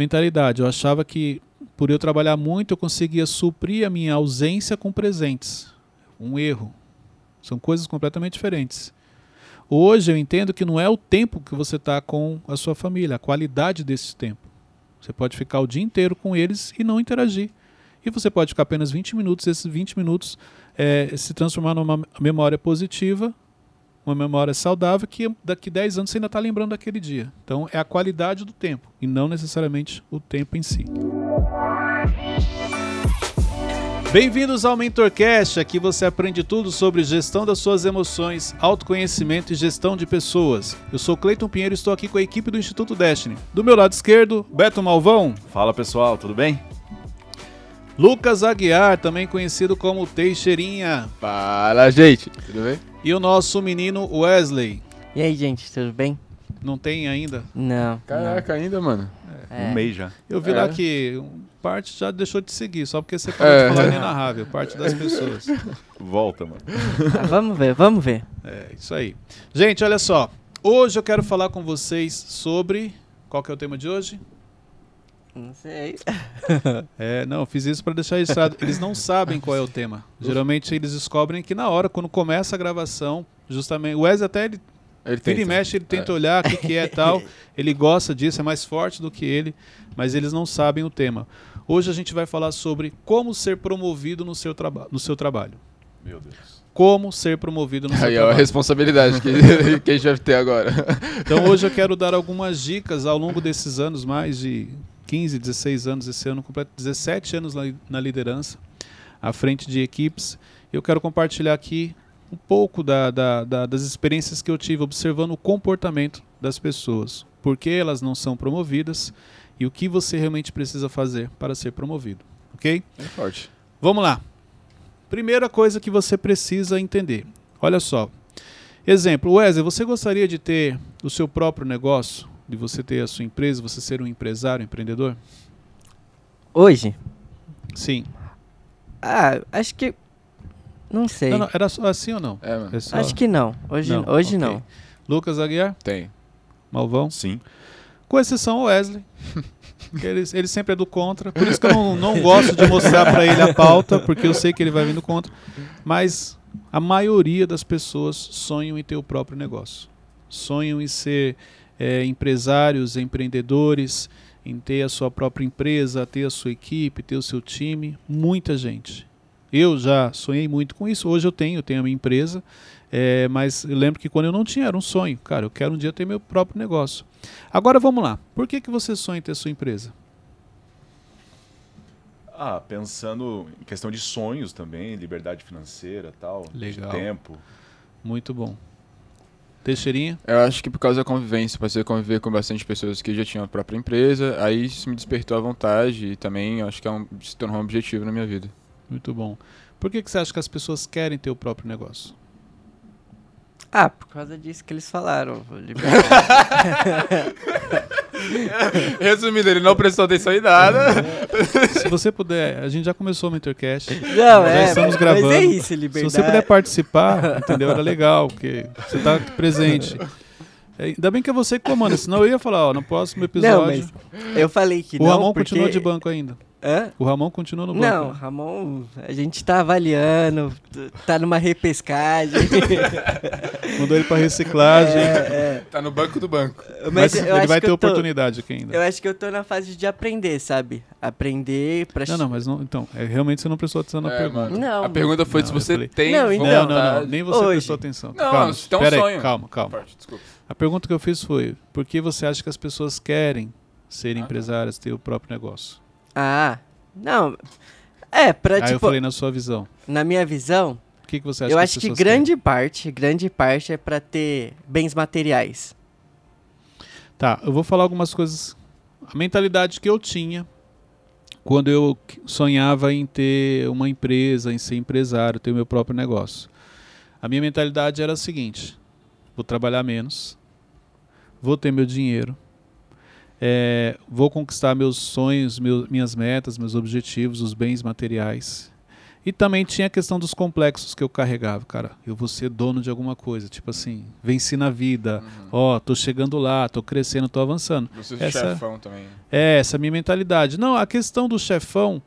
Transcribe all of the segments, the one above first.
mentalidade. Eu achava que por eu trabalhar muito eu conseguia suprir a minha ausência com presentes. Um erro. São coisas completamente diferentes. Hoje eu entendo que não é o tempo que você está com a sua família, a qualidade desse tempo. Você pode ficar o dia inteiro com eles e não interagir. E você pode ficar apenas 20 minutos, esses 20 minutos é, se transformar numa memória positiva, uma memória saudável, que daqui 10 anos você ainda está lembrando daquele dia. Então é a qualidade do tempo e não necessariamente o tempo em si. Bem-vindos ao MentorCast, aqui você aprende tudo sobre gestão das suas emoções, autoconhecimento e gestão de pessoas. Eu sou Cleiton Pinheiro e estou aqui com a equipe do Instituto Destiny. Do meu lado esquerdo, Beto Malvão. Fala pessoal, tudo bem? Lucas Aguiar, também conhecido como Teixeirinha. Fala, gente. Tudo bem? E o nosso menino Wesley. E aí, gente, tudo bem? Não tem ainda? Não. Caraca, ainda, mano. É. Um mês já. Eu vi É. lá que parte já deixou de seguir, só porque você parou É. de falar inenarrável, parte das pessoas. Volta, mano. Ah, vamos ver, vamos ver. É, isso aí. Gente, olha só. Hoje eu quero falar com vocês sobre. Qual que é o tema de hoje? Não sei. É, não, eu fiz isso para deixar registrado. Eles não sabem qual é o tema. Geralmente eles descobrem que na hora, quando começa a gravação, justamente. O Wesley até ele Ele Vira e tenta. mexe, ele tenta olhar o que, que é tal. Ele gosta disso, é mais forte do que ele, mas eles não sabem o tema. Hoje a gente vai falar sobre como ser promovido no seu, traba no seu trabalho. Meu Deus. Como ser promovido no seu Aí é a trabalho. responsabilidade que, que a gente vai ter agora. Então hoje eu quero dar algumas dicas ao longo desses anos, mais de 15, 16 anos, esse ano completo, 17 anos na, na liderança, à frente de equipes. Eu quero compartilhar aqui um pouco da- da- da- das experiências que eu tive observando o comportamento das pessoas, por que elas não são promovidas e o que você realmente precisa fazer para ser promovido, ok? É forte. Vamos lá. Primeira coisa que você precisa entender. Olha só. Exemplo, Wesley, você gostaria de ter o seu próprio negócio? De você ter a sua empresa, você ser um empresário, um empreendedor? Hoje? Sim. Ah, acho que. Não sei. Não, não, era só assim ou não? É. É só- Acho que não. Hoje Não. Hoje ok. não. Lucas Aguiar, Tem. Malvão. Sim. Com exceção ao Wesley. ele, ele sempre é do contra. Por isso que eu não, não gosto de mostrar para ele a pauta, porque eu sei que ele vai vindo contra. Mas a maioria das pessoas sonham em ter o próprio negócio. Sonham em ser é, empresários, empreendedores, em ter a sua própria empresa, ter a sua equipe, ter o seu time. Muita gente. Eu já sonhei muito com isso. Hoje eu tenho, eu tenho a minha empresa. É, mas lembro que quando eu não tinha, era um sonho. Cara, eu quero um dia ter meu próprio negócio. Agora vamos lá. Por que, que você sonha em ter sua empresa? Ah, pensando em questão de sonhos também, liberdade financeira tal, Legal. de tempo. Muito bom. Teixeirinha? Eu acho que por causa da convivência, passei a conviver com bastante pessoas que já tinham a própria empresa, aí isso me despertou a vontade e também acho que é um, se tornou um objetivo na minha vida. Muito bom. Por que, que você acha que as pessoas querem ter o próprio negócio? Ah, por causa disso que eles falaram. Resumindo, ele não prestou atenção em nada. Se você puder, a gente já começou o Mentorcast. não, Já é. estamos Mas gravando. é isso, Se liberdade. você puder participar, entendeu? Era legal, porque você está presente. É, Ainda bem que é você que comanda, senão eu ia falar, ó, no próximo Não, episódio. mas eu falei que o não. Ramon porque... continua de banco ainda. Hã? O Ramon continua no banco. Não, Ramon, a gente tá avaliando, tá numa repescagem. Mandou ele para reciclagem. é, Tá no banco do banco. é. Mas, Mas, ele vai ter tô, oportunidade aqui ainda. Eu acho que eu tô na fase de aprender, sabe? Aprender pra... Não, não, mas não, então, é, realmente você não prestou atenção na É, pergunta. Não. A pergunta foi Não, se você falei- tem Não, então. Não, não, não, nem você Hoje. prestou atenção. Não, calma, tem um aí, sonho. calma, calma. Desculpa. A pergunta que eu fiz foi: por que você acha que as pessoas querem ser Ah, tá. empresárias, ter o próprio negócio? Ah, não. É, pra, Aí eu tipo, falei na sua visão. na minha visão, O que, que você acha eu que acho que grande parte, grande parte é pra ter bens materiais. Tá, eu vou falar algumas coisas. A mentalidade que eu tinha quando eu sonhava em ter uma empresa, em ser empresário, ter o meu próprio negócio. A minha mentalidade era a seguinte: vou trabalhar menos, vou ter meu dinheiro, é, vou conquistar meus sonhos, meu- minhas metas, meus objetivos, os bens materiais. E também tinha a questão dos complexos que eu carregava, cara. Eu vou ser dono de alguma coisa, tipo assim, venci na vida. Ó, tô chegando lá, tô crescendo, tô avançando. Você Essa- chefão também. É, essa é a minha mentalidade. Não, a questão do chefão,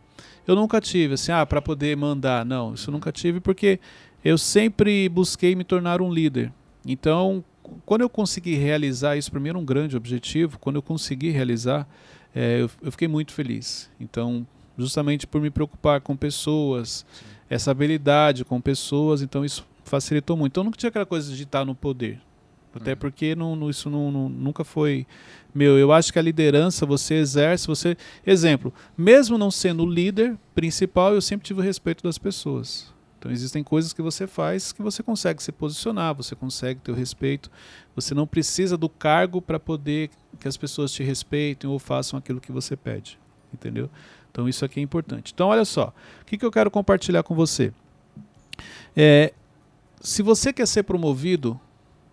eu nunca tive, assim, ah, para poder mandar. Não, isso eu nunca tive porque eu sempre busquei me tornar um líder. Então, quando eu consegui realizar isso, primeiro um grande objetivo, quando eu consegui realizar, é, eu, eu fiquei muito feliz. Então, justamente por me preocupar com pessoas, essa habilidade com pessoas, então isso facilitou muito. Então, nunca tinha aquela coisa de estar no poder. Até Uhum. porque não, não- isso não- não- nunca foi meu. Eu acho que a liderança você exerce, você. Exemplo, mesmo não sendo o líder principal, eu sempre tive o respeito das pessoas. Então existem coisas que você faz que você consegue se posicionar, você consegue ter o respeito. Você não precisa do cargo para poder que as pessoas te respeitem ou façam aquilo que você pede. Entendeu? Então isso aqui é importante. Então olha só, o que, que eu quero compartilhar com você? É, se você quer ser promovido,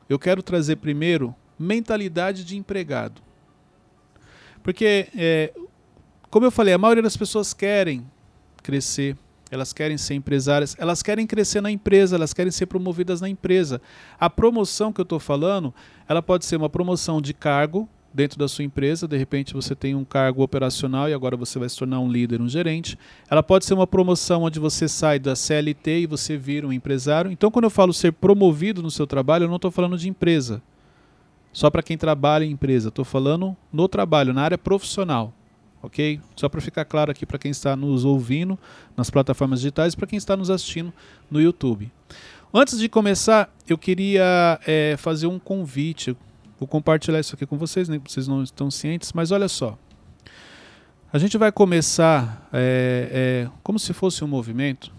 eu quero trazer primeiro mentalidade de empregado. Porque, é, como eu falei, a maioria das pessoas querem crescer, elas querem ser empresárias, elas querem crescer na empresa, elas querem ser promovidas na empresa. A promoção que eu estou falando, ela pode ser uma promoção de cargo dentro da sua empresa, de repente você tem um cargo operacional e agora você vai se tornar um líder, um gerente. Ela pode ser uma promoção onde você sai da CLT e você vira um empresário. Então, quando eu falo ser promovido no seu trabalho, eu não estou falando de empresa. Só para quem trabalha em empresa. Estou falando no trabalho, na área profissional. Ok? Só para ficar claro aqui para quem está nos ouvindo nas plataformas digitais e para quem está nos assistindo no YouTube. Antes de começar, eu queria é, fazer um convite. Vou compartilhar isso aqui com vocês, nem vocês não estão cientes, mas olha só. A gente vai começar é, é, como se fosse um movimento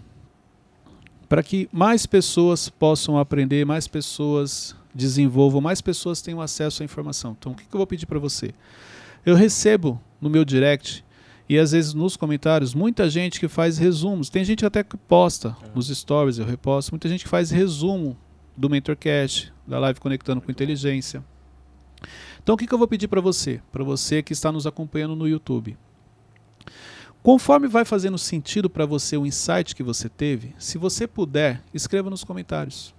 para que mais pessoas possam aprender, mais pessoas desenvolvam, mais pessoas tenham acesso à informação. Então, o que, que eu vou pedir para você? Eu recebo no meu direct e às vezes nos comentários muita gente que faz resumos. Tem gente até que posta nos stories, eu reposto. Muita gente que faz resumo do Mentorcast, da live Conectando com Inteligência. Então, o que, que eu vou pedir para você? Para você que está nos acompanhando no YouTube. Conforme vai fazendo sentido para você o insight que você teve, se você puder, escreva nos comentários.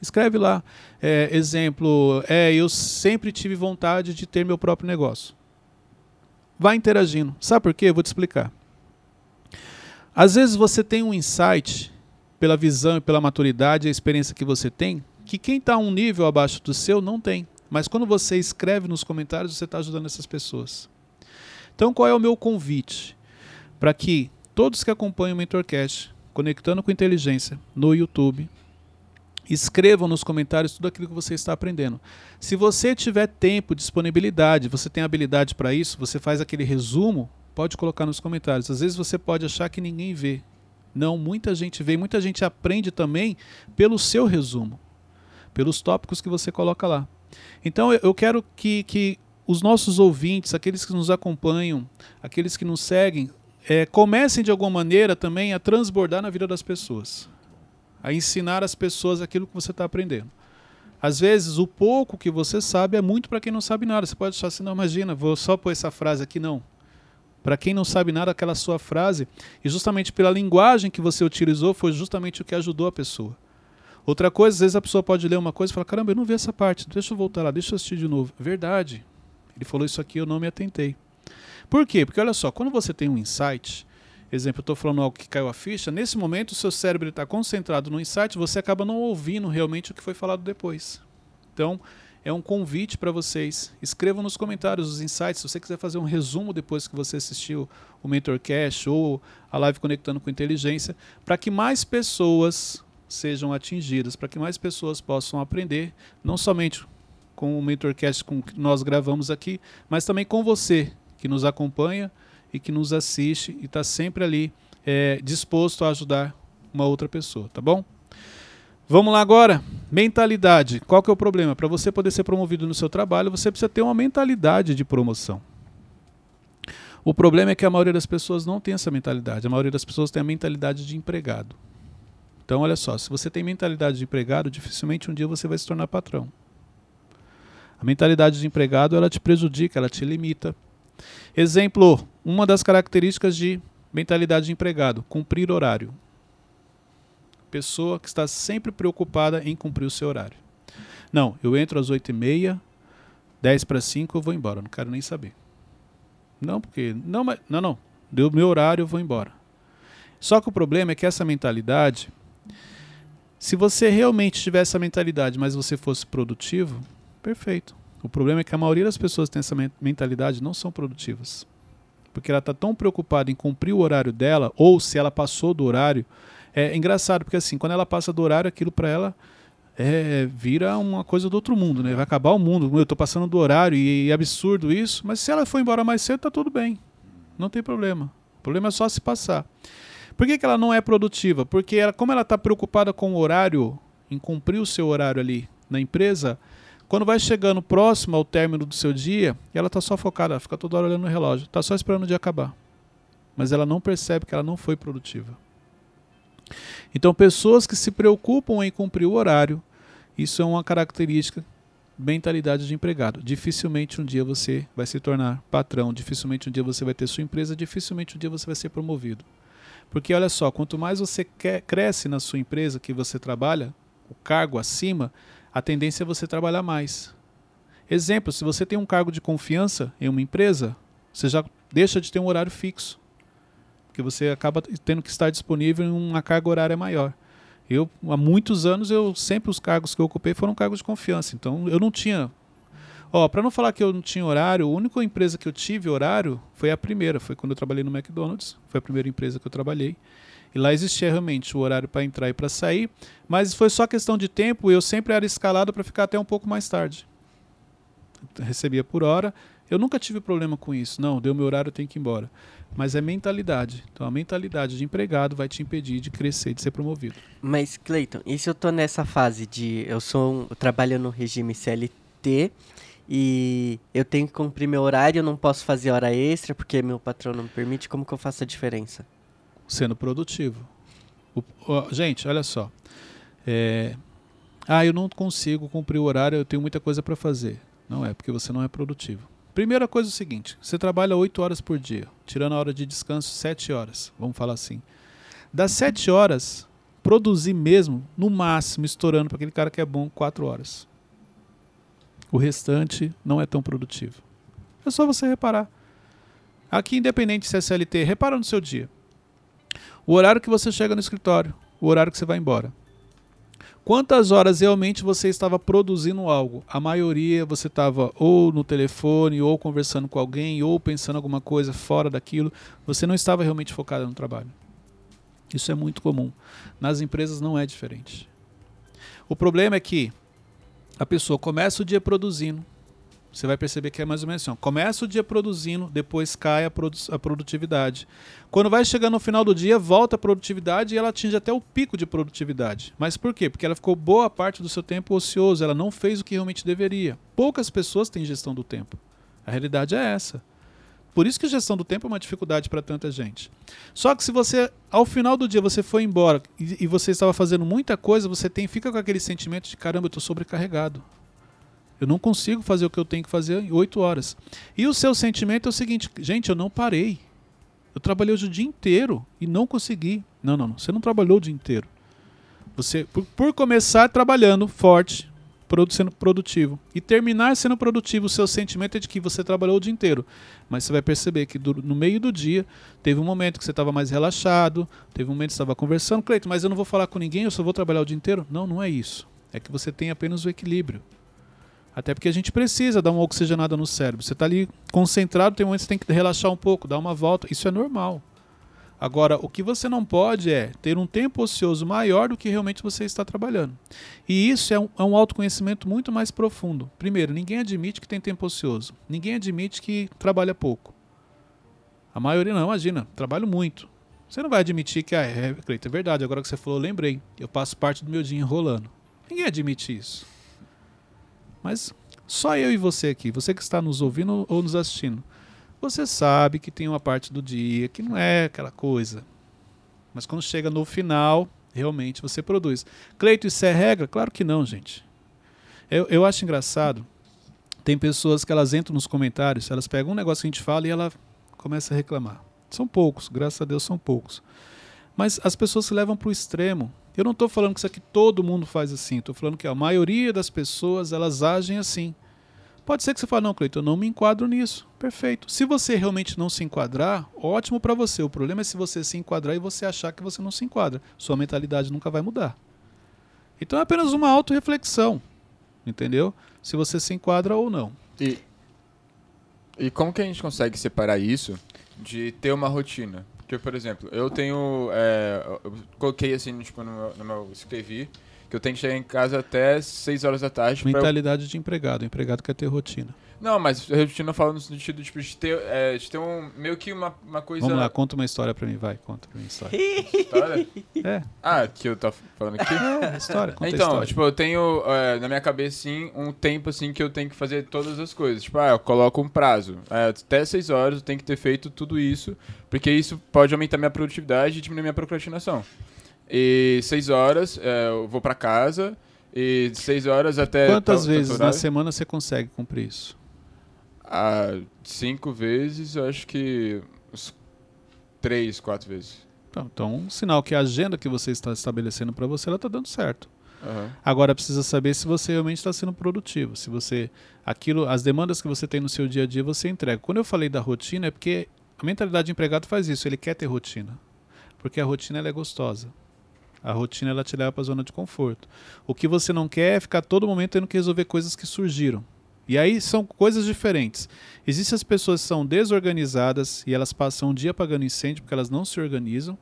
Escreve lá. É, exemplo, é, eu sempre tive vontade de ter meu próprio negócio. Vai interagindo. Sabe por quê? Vou te explicar. Às vezes você tem um insight, pela visão e pela maturidade a experiência que você tem, que quem está um nível abaixo do seu não tem. Mas quando você escreve nos comentários, você está ajudando essas pessoas. Então, qual é o meu convite? Para que todos que acompanham o Mentorcast, Conectando com Inteligência, no YouTube, escrevam nos comentários tudo aquilo que você está aprendendo. Se você tiver tempo, disponibilidade, você tem habilidade para isso, você faz aquele resumo, pode colocar nos comentários. Às vezes você pode achar que ninguém vê. Não, muita gente vê, muita gente aprende também pelo seu resumo, pelos tópicos que você coloca lá. Então eu quero que, que os nossos ouvintes, aqueles que nos acompanham, aqueles que nos seguem, é, comecem de alguma maneira também a transbordar na vida das pessoas, a ensinar as pessoas aquilo que você está aprendendo. Às vezes, o pouco que você sabe é muito para quem não sabe nada. Você pode achar assim, não, imagina, vou só pôr essa frase aqui, não. Para quem não sabe nada, aquela sua frase, e justamente pela linguagem que você utilizou, foi justamente o que ajudou a pessoa. Outra coisa, às vezes a pessoa pode ler uma coisa e falar: caramba, eu não vi essa parte, deixa eu voltar lá, deixa eu assistir de novo. Verdade. Ele falou isso aqui, eu não me atentei. Por quê? Porque olha só, quando você tem um insight, exemplo, eu estou falando algo que caiu a ficha, nesse momento o seu cérebro está concentrado no insight, você acaba não ouvindo realmente o que foi falado depois. Então, é um convite para vocês. Escrevam nos comentários os insights. Se você quiser fazer um resumo depois que você assistiu o Mentorcast ou a live Conectando com Inteligência, para que mais pessoas sejam atingidas, para que mais pessoas possam aprender, não somente com o Mentorcast com que nós gravamos aqui, mas também com você que nos acompanha e que nos assiste e está sempre ali é, disposto a ajudar uma outra pessoa, tá bom? Vamos lá agora. Mentalidade. Qual que é o problema? Para você poder ser promovido no seu trabalho, você precisa ter uma mentalidade de promoção. O problema é que a maioria das pessoas não tem essa mentalidade. A maioria das pessoas tem a mentalidade de empregado. Então, olha só, se você tem mentalidade de empregado, dificilmente um dia você vai se tornar patrão. A mentalidade de empregado, ela te prejudica, ela te limita. Exemplo, uma das características de Mentalidade de empregado, cumprir horário. Pessoa que está sempre preocupada em cumprir o seu horário. Não, eu entro às 8h30, 10 para 5 eu vou embora, não quero nem saber. Não, porque. Não, mas. Não, não. Deu meu horário, eu vou embora. Só que o problema é que essa mentalidade. Se você realmente tivesse essa mentalidade, mas você fosse produtivo, perfeito. O problema é que a maioria das pessoas que tem essa mentalidade não são produtivas. Porque ela está tão preocupada em cumprir o horário dela, ou se ela passou do horário. É engraçado, porque assim, quando ela passa do horário, aquilo para ela é, vira uma coisa do outro mundo, né? Vai acabar o mundo. Eu estou passando do horário e é absurdo isso, mas se ela for embora mais cedo, tá tudo bem. Não tem problema. O problema é só se passar. Por que, que ela não é produtiva? Porque ela, como ela está preocupada com o horário, em cumprir o seu horário ali na empresa, quando vai chegando próximo ao término do seu dia, ela está só focada, fica toda hora olhando no relógio, está só esperando o dia acabar. Mas ela não percebe que ela não foi produtiva. Então, pessoas que se preocupam em cumprir o horário, isso é uma característica mentalidade de empregado. Dificilmente um dia você vai se tornar patrão, dificilmente um dia você vai ter sua empresa, dificilmente um dia você vai ser promovido. Porque olha só, quanto mais você quer, cresce na sua empresa que você trabalha, o cargo acima, a tendência é você trabalhar mais. Exemplo, se você tem um cargo de confiança em uma empresa, você já deixa de ter um horário fixo. Porque você acaba tendo que estar disponível em uma carga horária maior. Eu, há muitos anos, eu sempre os cargos que eu ocupei foram cargos de confiança. Então, eu não tinha. Ó, para não falar que eu não tinha horário, a única empresa que eu tive horário foi a primeira. Foi quando eu trabalhei no McDonald's. Foi a primeira empresa que eu trabalhei. E lá existia realmente o horário para entrar e para sair, mas foi só questão de tempo, eu sempre era escalado para ficar até um pouco mais tarde. recebia por hora, eu nunca tive problema com isso. Não, deu meu horário, eu tenho que ir embora. Mas é mentalidade. Então a mentalidade de empregado vai te impedir de crescer, de ser promovido. Mas, Cleiton, e se eu tô nessa fase de eu sou um, eu trabalho no regime CLT e eu tenho que cumprir meu horário, eu não posso fazer hora extra porque meu patrão não me permite, como que eu faço a diferença? Sendo produtivo. O, gente, olha só. É, ah, eu não consigo cumprir o horário, eu tenho muita coisa para fazer. Não é, porque você não é produtivo. Primeira coisa é o seguinte: você trabalha 8 horas por dia, tirando a hora de descanso 7 horas, vamos falar assim. Das 7 horas, produzir mesmo, no máximo, estourando para aquele cara que é bom, 4 horas. O restante não é tão produtivo. É só você reparar. Aqui, independente se é CLT, repara no seu dia. O horário que você chega no escritório, o horário que você vai embora. Quantas horas realmente você estava produzindo algo? A maioria você estava ou no telefone, ou conversando com alguém, ou pensando alguma coisa fora daquilo. Você não estava realmente focado no trabalho. Isso é muito comum. Nas empresas não é diferente. O problema é que a pessoa começa o dia produzindo, você vai perceber que é mais ou menos assim. Começa o dia produzindo, depois cai a, produ a, produtividade. Quando vai chegando no final do dia, volta a produtividade e ela atinge até o pico de produtividade. Mas por quê? Porque ela ficou boa parte do seu tempo ocioso, ela não fez o que realmente deveria. Poucas pessoas têm gestão do tempo. A realidade é essa. Por isso que gestão do tempo é uma dificuldade para tanta gente. Só que se você, ao final do dia, você foi embora e, e você estava fazendo muita coisa, você tem, fica com aquele sentimento de caramba, eu estou sobrecarregado. Eu não consigo fazer o que eu tenho que fazer em oito horas. E o seu sentimento é o seguinte: gente, eu não parei. Eu trabalhei hoje o dia inteiro e não consegui. Não, não, não. Você não trabalhou o dia inteiro. Você, por, por começar trabalhando forte, sendo produtivo, e terminar sendo produtivo, o seu sentimento é de que você trabalhou o dia inteiro. Mas você vai perceber que do, no meio do dia, teve um momento que você estava mais relaxado, teve um momento que você estava conversando, Cleiton, mas eu não vou falar com ninguém, eu só vou trabalhar o dia inteiro. Não, não é isso. É que você tem apenas o equilíbrio. Até porque a gente precisa dar uma oxigenada no cérebro. Você está ali concentrado, tem um momento que você tem que relaxar um pouco, dar uma volta. Isso é normal. Agora, o que você não pode é ter um tempo ocioso maior do que realmente você está trabalhando. E isso é um, é um autoconhecimento muito mais profundo. Primeiro, ninguém admite que tem tempo ocioso. Ninguém admite que trabalha pouco. A maioria não, imagina, trabalho muito. Você não vai admitir que, ah, é, é verdade, agora que você falou, lembrei. Eu passo parte do meu dia enrolando. Ninguém admite isso. Mas só eu e você aqui, você que está nos ouvindo ou nos assistindo, você sabe que tem uma parte do dia que não é aquela coisa. Mas quando chega no final, realmente você produz. Cleito, isso é regra? Claro que não, gente. Eu, eu acho engraçado. Tem pessoas que elas entram nos comentários, elas pegam um negócio que a gente fala e ela começa a reclamar. São poucos, graças a Deus são poucos. Mas as pessoas se levam para o extremo. Eu não estou falando que isso aqui todo mundo faz assim. Estou falando que a maioria das pessoas elas agem assim. Pode ser que você fale, não, Cleiton, eu não me enquadro nisso. Perfeito. Se você realmente não se enquadrar, ótimo para você. O problema é se você se enquadrar e você achar que você não se enquadra. Sua mentalidade nunca vai mudar. Então é apenas uma autorreflexão. Entendeu? Se você se enquadra ou não. E, e como que a gente consegue separar isso de ter uma rotina? Porque, por exemplo, eu tenho. É, eu coloquei assim, tipo, no meu, no meu. Escrevi que eu tenho que chegar em casa até 6 horas da tarde. eu- Mentalidade de empregado. O empregado quer ter rotina. Não, mas a rotina eu falo no sentido tipo, de ter, é, de ter um. meio que uma, uma coisa. Vamos lá, conta uma história pra mim, vai. Conta pra mim a história. História? É, Ah, que eu tava falando aqui? é, história. Conta a Então, história. tipo, eu tenho é, na minha cabeça, assim, um tempo, assim, que eu tenho que fazer todas as coisas. Tipo, ah, eu coloco um prazo. É, até 6 horas eu tenho que ter feito tudo isso, porque isso pode aumentar minha produtividade e diminuir minha procrastinação. E 6 horas é, eu vou pra casa, e 6 horas até... Quantas tal- vezes na semana você consegue cumprir isso? Ah, cinco vezes, eu acho que uns três, quatro vezes. Então, então, um sinal que a agenda que você está estabelecendo para você, ela está dando certo. Aham. Agora precisa saber se você realmente está sendo produtivo, se você aquilo, as demandas que você tem no seu dia a dia você entrega. Quando eu falei da rotina é porque a mentalidade de empregado faz isso, ele quer ter rotina, porque a rotina ela é gostosa. A rotina ela te leva para a zona de conforto. O que você não quer é ficar todo momento tendo que resolver coisas que surgiram. E aí são coisas diferentes. Existem as pessoas que são desorganizadas e elas passam um dia apagando incêndio porque elas não se organizam.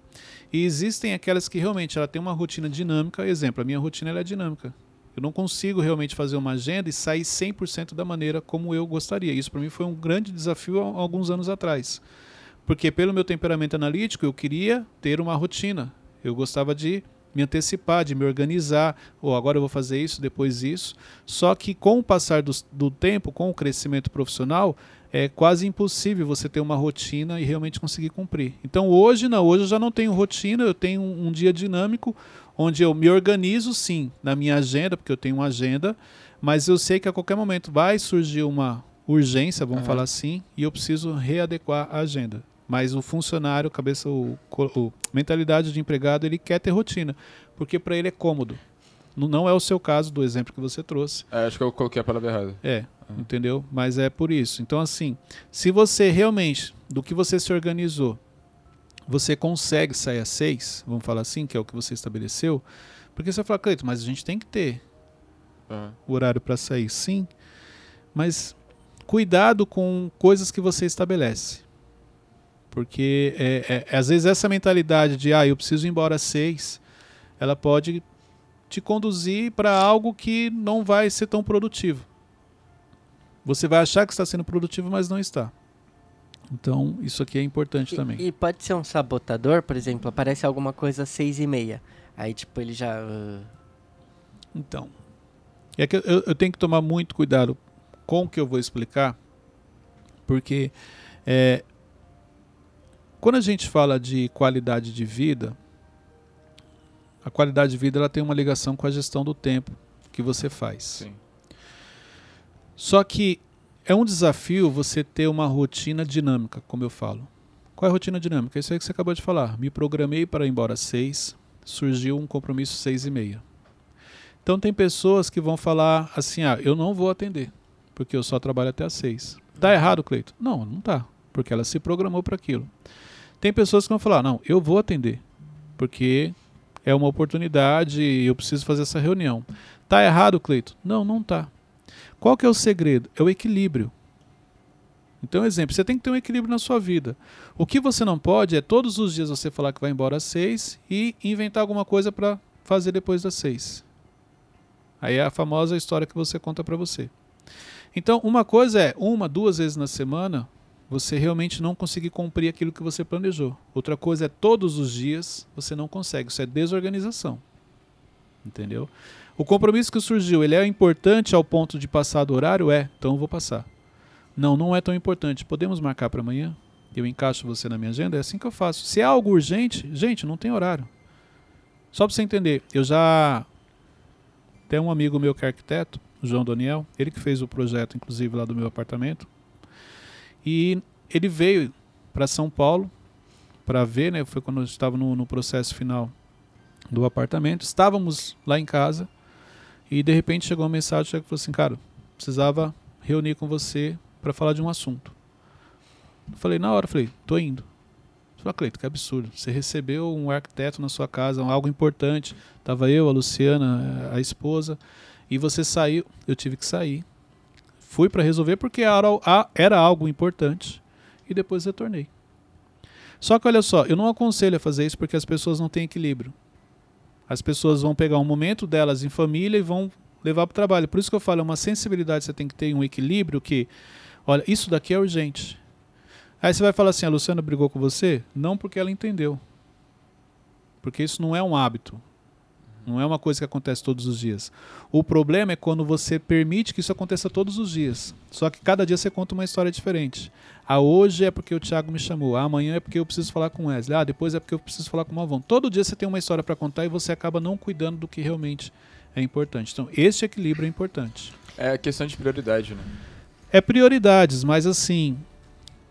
E existem aquelas que realmente ela tem uma rotina dinâmica. Exemplo, a minha rotina é dinâmica. Eu não consigo realmente fazer uma agenda e sair 100% da maneira como eu gostaria. Isso para mim foi um grande desafio há alguns anos atrás. Porque pelo meu temperamento analítico, eu queria ter uma rotina. Eu gostava de me antecipar, de me organizar, ou agora eu vou fazer isso, depois isso. Só que com o passar do, do tempo, com o crescimento profissional, é quase impossível você ter uma rotina e realmente conseguir cumprir. Então hoje não, hoje eu já não tenho rotina, eu tenho um, um dia dinâmico onde eu me organizo sim na minha agenda, porque eu tenho uma agenda, mas eu sei que a qualquer momento vai surgir uma urgência, vamos Aham. falar assim, e eu preciso readequar a agenda. Mas o funcionário, cabeça, o, o mentalidade de empregado, ele quer ter rotina, porque para ele é cômodo. Não- é o seu caso do exemplo que você trouxe. É, acho que eu coloquei a palavra errada. É, entendeu? Mas é por isso. Então, assim, se você realmente, do que você se organizou, você consegue sair às seis, vamos falar assim, que é o que você estabeleceu, porque você fala, Cleiton, mas a gente tem que ter Aham. o horário para sair, sim, mas cuidado com coisas que você estabelece. Porque é, é- às vezes essa mentalidade de, ah, eu preciso ir embora às seis, ela pode te conduzir para algo que não vai ser tão produtivo. Você vai achar que está sendo produtivo, mas não está. Então, isso aqui é importante também. E, e pode ser um sabotador, por exemplo, aparece alguma coisa às seis e meia. Aí, tipo, ele já. ah, Então, é que eu, eu tenho que tomar muito cuidado com o que eu vou explicar, porque é, quando a gente fala de qualidade de vida, a qualidade de vida ela tem uma ligação com a gestão do tempo que você faz. Sim. Só que é um desafio você ter uma rotina dinâmica, como eu falo. Qual é a rotina dinâmica? É isso aí que você acabou de falar. Me programei para ir embora às seis, surgiu um compromisso às seis e meia. Então tem pessoas que vão falar assim, ah, eu não vou atender, porque eu só trabalho até às seis. Tá errado, Cleito? Não, não tá, porque ela se programou para aquilo. Tem pessoas que vão falar, não, eu vou atender, porque é uma oportunidade e eu preciso fazer essa reunião. Tá errado, Cleito? Não, não tá. Qual que é o segredo? É o equilíbrio. Então, exemplo, você tem que ter um equilíbrio na sua vida. O que você não pode é todos os dias você falar que vai embora às seis e inventar alguma coisa para fazer depois das seis. Aí é a famosa história que você conta para você. Então, uma coisa é uma, duas vezes na semana você realmente não conseguir cumprir aquilo que você planejou. Outra coisa é todos os dias você não consegue. Isso é desorganização. Entendeu? O compromisso que surgiu, ele é importante ao ponto de passar do horário? É, então eu vou passar. Não, não é tão importante. Podemos marcar para amanhã? Eu encaixo você na minha agenda? É assim que eu faço. Se é algo urgente, gente, não tem horário. Só para você entender, eu já tem um amigo meu que é arquiteto, João Daniel, ele que fez o projeto, inclusive, lá do meu apartamento. E ele veio para São Paulo para ver, né? Foi quando eu estava no, no processo final do apartamento. Estávamos lá em casa e de repente chegou uma mensagem que falou assim, cara, precisava reunir com você para falar de um assunto. Eu falei, na hora, falei, tô indo. Falei, Cleito, que absurdo. Você recebeu um arquiteto na sua casa, algo importante. Tava eu, a Luciana, a esposa, e você saiu. Eu tive que sair. Fui para resolver porque era, algo importante e depois retornei. Só que olha só, eu não aconselho a fazer isso porque as pessoas não têm equilíbrio. As pessoas vão pegar um momento delas em família e vão levar para o trabalho. Por isso que eu falo, é uma sensibilidade, você tem que ter um equilíbrio que, olha, isso daqui é urgente. Aí você vai falar assim, a Luciana brigou com você? Não porque ela entendeu. Porque isso não é um hábito. Não é uma coisa que acontece todos os dias. O problema é quando você permite que isso aconteça todos os dias. Só que cada dia você conta uma história diferente. Ah, hoje é porque o Thiago me chamou. Ah, amanhã é porque eu preciso falar com o Wesley. Ah, depois é porque eu preciso falar com o Malvão. Todo dia você tem uma história para contar e você acaba não cuidando do que realmente é importante. Então, esse equilíbrio é importante. É questão de prioridade, né? É prioridades, mas assim,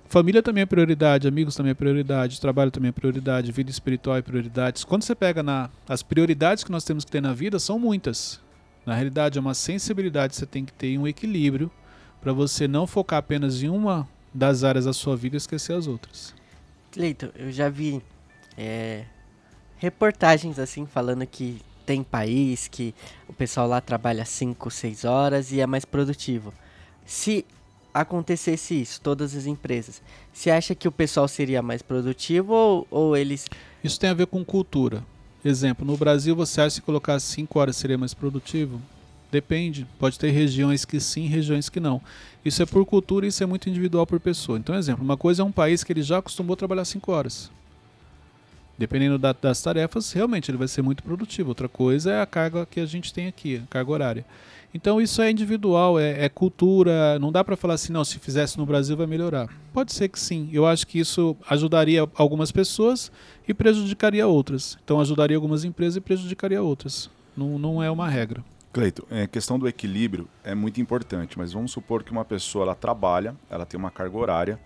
família também é prioridade, amigos também é prioridade, trabalho também é prioridade, vida espiritual é prioridade. Quando você pega na as prioridades que nós temos que ter na vida são muitas. Na realidade, é uma sensibilidade que você tem que ter um equilíbrio para você não focar apenas em uma das áreas da sua vida e esquecer as outras. Cleiton, eu já vi é, reportagens assim falando que tem país que o pessoal lá trabalha 5, 6 horas e é mais produtivo. Se acontecesse isso, todas as empresas, você acha que o pessoal seria mais produtivo ou, ou eles. Isso tem a ver com cultura. Exemplo, no Brasil você acha que colocar 5 horas seria mais produtivo? Depende. Pode ter regiões que sim, regiões que não. Isso é por cultura e isso é muito individual por pessoa. Então, exemplo, uma coisa é um país que ele já acostumou a trabalhar 5 horas dependendo da, das tarefas, realmente ele vai ser muito produtivo. Outra coisa é a carga que a gente tem aqui, a carga horária. Então isso é individual, é, é cultura. Não dá para falar assim, não, se fizesse no Brasil vai melhorar. Pode ser que sim. Eu acho que isso ajudaria algumas pessoas e prejudicaria outras. Então ajudaria algumas empresas e prejudicaria outras. Não, não é uma regra. Cleito, a é, questão do equilíbrio é muito importante, mas vamos supor que uma pessoa ela trabalha, ela tem uma carga horária,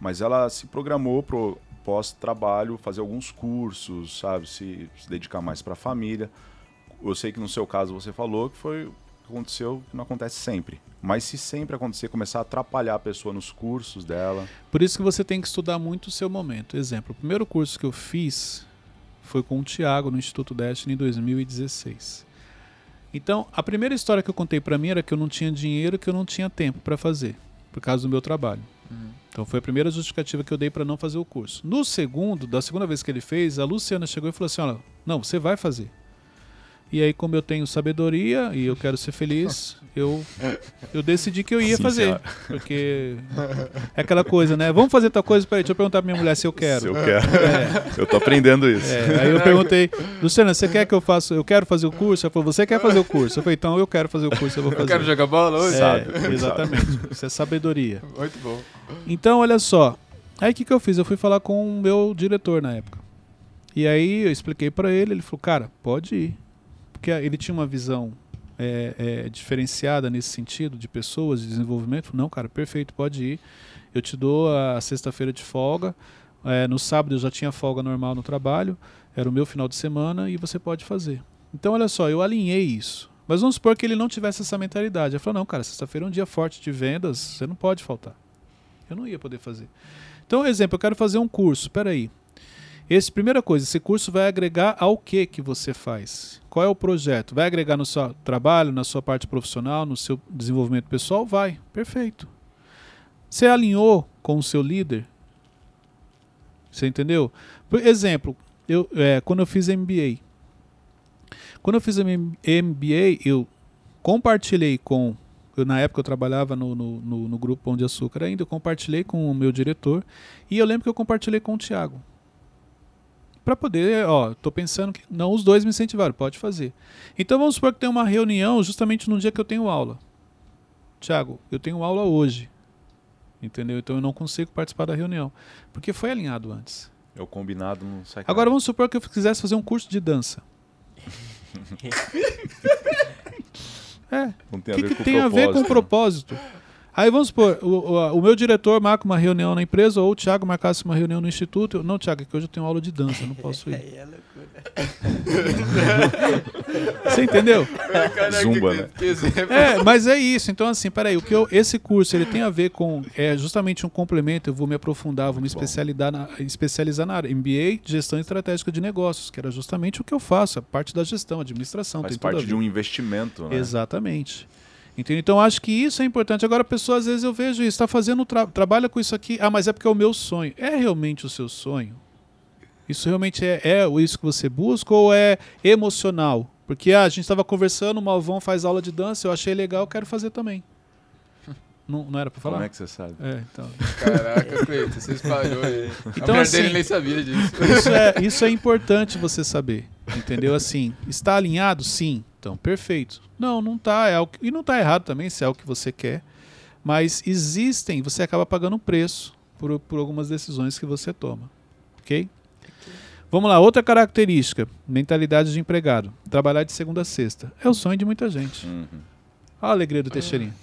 mas ela se programou pós-trabalho fazer alguns cursos, sabe? Se, se dedicar mais para a família. Eu sei que no seu caso você falou que foi aconteceu que não acontece sempre. Mas se sempre acontecer, começar a atrapalhar a pessoa nos cursos dela. Por isso que você tem que estudar muito o seu momento. Exemplo, o primeiro curso que eu fiz foi com o Tiago no Instituto Destiny em 2016. Então, a primeira história que eu contei para mim era que eu não tinha dinheiro, que eu não tinha tempo para fazer, por causa do meu trabalho. Uhum. Então foi a primeira justificativa que eu dei para não fazer o curso. No segundo, da segunda vez que ele fez, a Luciana chegou e falou assim: olha, não, você vai fazer. E aí, como eu tenho sabedoria e eu quero ser feliz, eu, eu decidi que eu ia Sim, fazer. Senhora. Porque é aquela coisa, né? Vamos fazer tal coisa? Peraí, deixa eu perguntar pra minha mulher se eu quero. Se eu quero. É. Eu tô aprendendo isso. É. Aí eu perguntei, Luciana, você quer que eu faça? Eu quero fazer o curso? Ela falou, você quer fazer o curso? Eu falei, então eu quero fazer o curso, eu vou fazer. Eu quero jogar bola hoje? É, Sabe. Exatamente. Isso é sabedoria. Muito bom. Então, olha só. Aí o que, que eu fiz? Eu fui falar com o meu diretor na época. E aí eu expliquei para ele, ele falou, cara, pode ir porque ele tinha uma visão é, é, diferenciada nesse sentido de pessoas, de desenvolvimento. Não, cara, perfeito, pode ir. Eu te dou a sexta-feira de folga. É, no sábado eu já tinha folga normal no trabalho, era o meu final de semana e você pode fazer. Então, olha só, eu alinhei isso. Mas vamos supor que ele não tivesse essa mentalidade. Ele falou: não, cara, sexta-feira é um dia forte de vendas, você não pode faltar. Eu não ia poder fazer. Então, exemplo, eu quero fazer um curso. Peraí, esse, primeira coisa, esse curso vai agregar ao que que você faz? Qual é o projeto? Vai agregar no seu trabalho, na sua parte profissional, no seu desenvolvimento pessoal? Vai, perfeito. Você alinhou com o seu líder? Você entendeu? Por exemplo, eu, é, quando eu fiz MBA, quando eu fiz MBA, eu compartilhei com eu, na época eu trabalhava no, no, no, no, grupo Pão de Açúcar ainda, eu compartilhei com o meu diretor e eu lembro que eu compartilhei com o Thiago para poder, ó, tô pensando que não os dois me incentivaram, pode fazer. Então vamos supor que tem uma reunião justamente no dia que eu tenho aula. Tiago, eu tenho aula hoje. Entendeu? Então eu não consigo participar da reunião, porque foi alinhado antes. É o combinado não sai. Agora vamos supor que eu quisesse fazer um curso de dança. é. Não tem a que ver que com tem propósito. a ver com o propósito. Aí vamos supor, o, o, o meu diretor marca uma reunião na empresa, ou o Thiago marcasse uma reunião no instituto. Eu, não, Thiago, é que hoje eu tenho aula de dança, eu não posso ir. Aí é loucura. Você entendeu? Zumba, né? Que exemplo. É, mas é isso. Então, assim, peraí, o que eu, esse curso ele tem a ver com é justamente um complemento. Eu vou me aprofundar, vou me especializar na, especializar na área. MBA, gestão estratégica de negócios, que era justamente o que eu faço, a parte da gestão, administração. Faz tem tudo a parte ver. de um investimento, né? Exatamente. Entendeu? Então acho que isso é importante. Agora, a pessoa, às vezes eu vejo isso, está fazendo, tra trabalha com isso aqui, ah, mas é porque é o meu sonho. É realmente o seu sonho? Isso realmente é, é isso que você busca ou é emocional? Porque ah, a gente estava conversando, o Malvão faz aula de dança, eu achei legal, eu quero fazer também. Não, não era para falar? Como é que você sabe? É, então. Caraca, Cleiton, você espalhou aí. Então, a mulher assim, dele nem sabia disso. Isso é, isso é importante você saber. Entendeu? Assim, está alinhado? Sim. Então, perfeito. Não, não tá. É algo, e não está errado também se é o que você quer. Mas existem, você acaba pagando um preço por, por algumas decisões que você toma. Ok? Vamos lá, outra característica: mentalidade de empregado. Trabalhar de segunda a sexta. É o sonho de muita gente. Uhum. A alegria do Teixeirinha.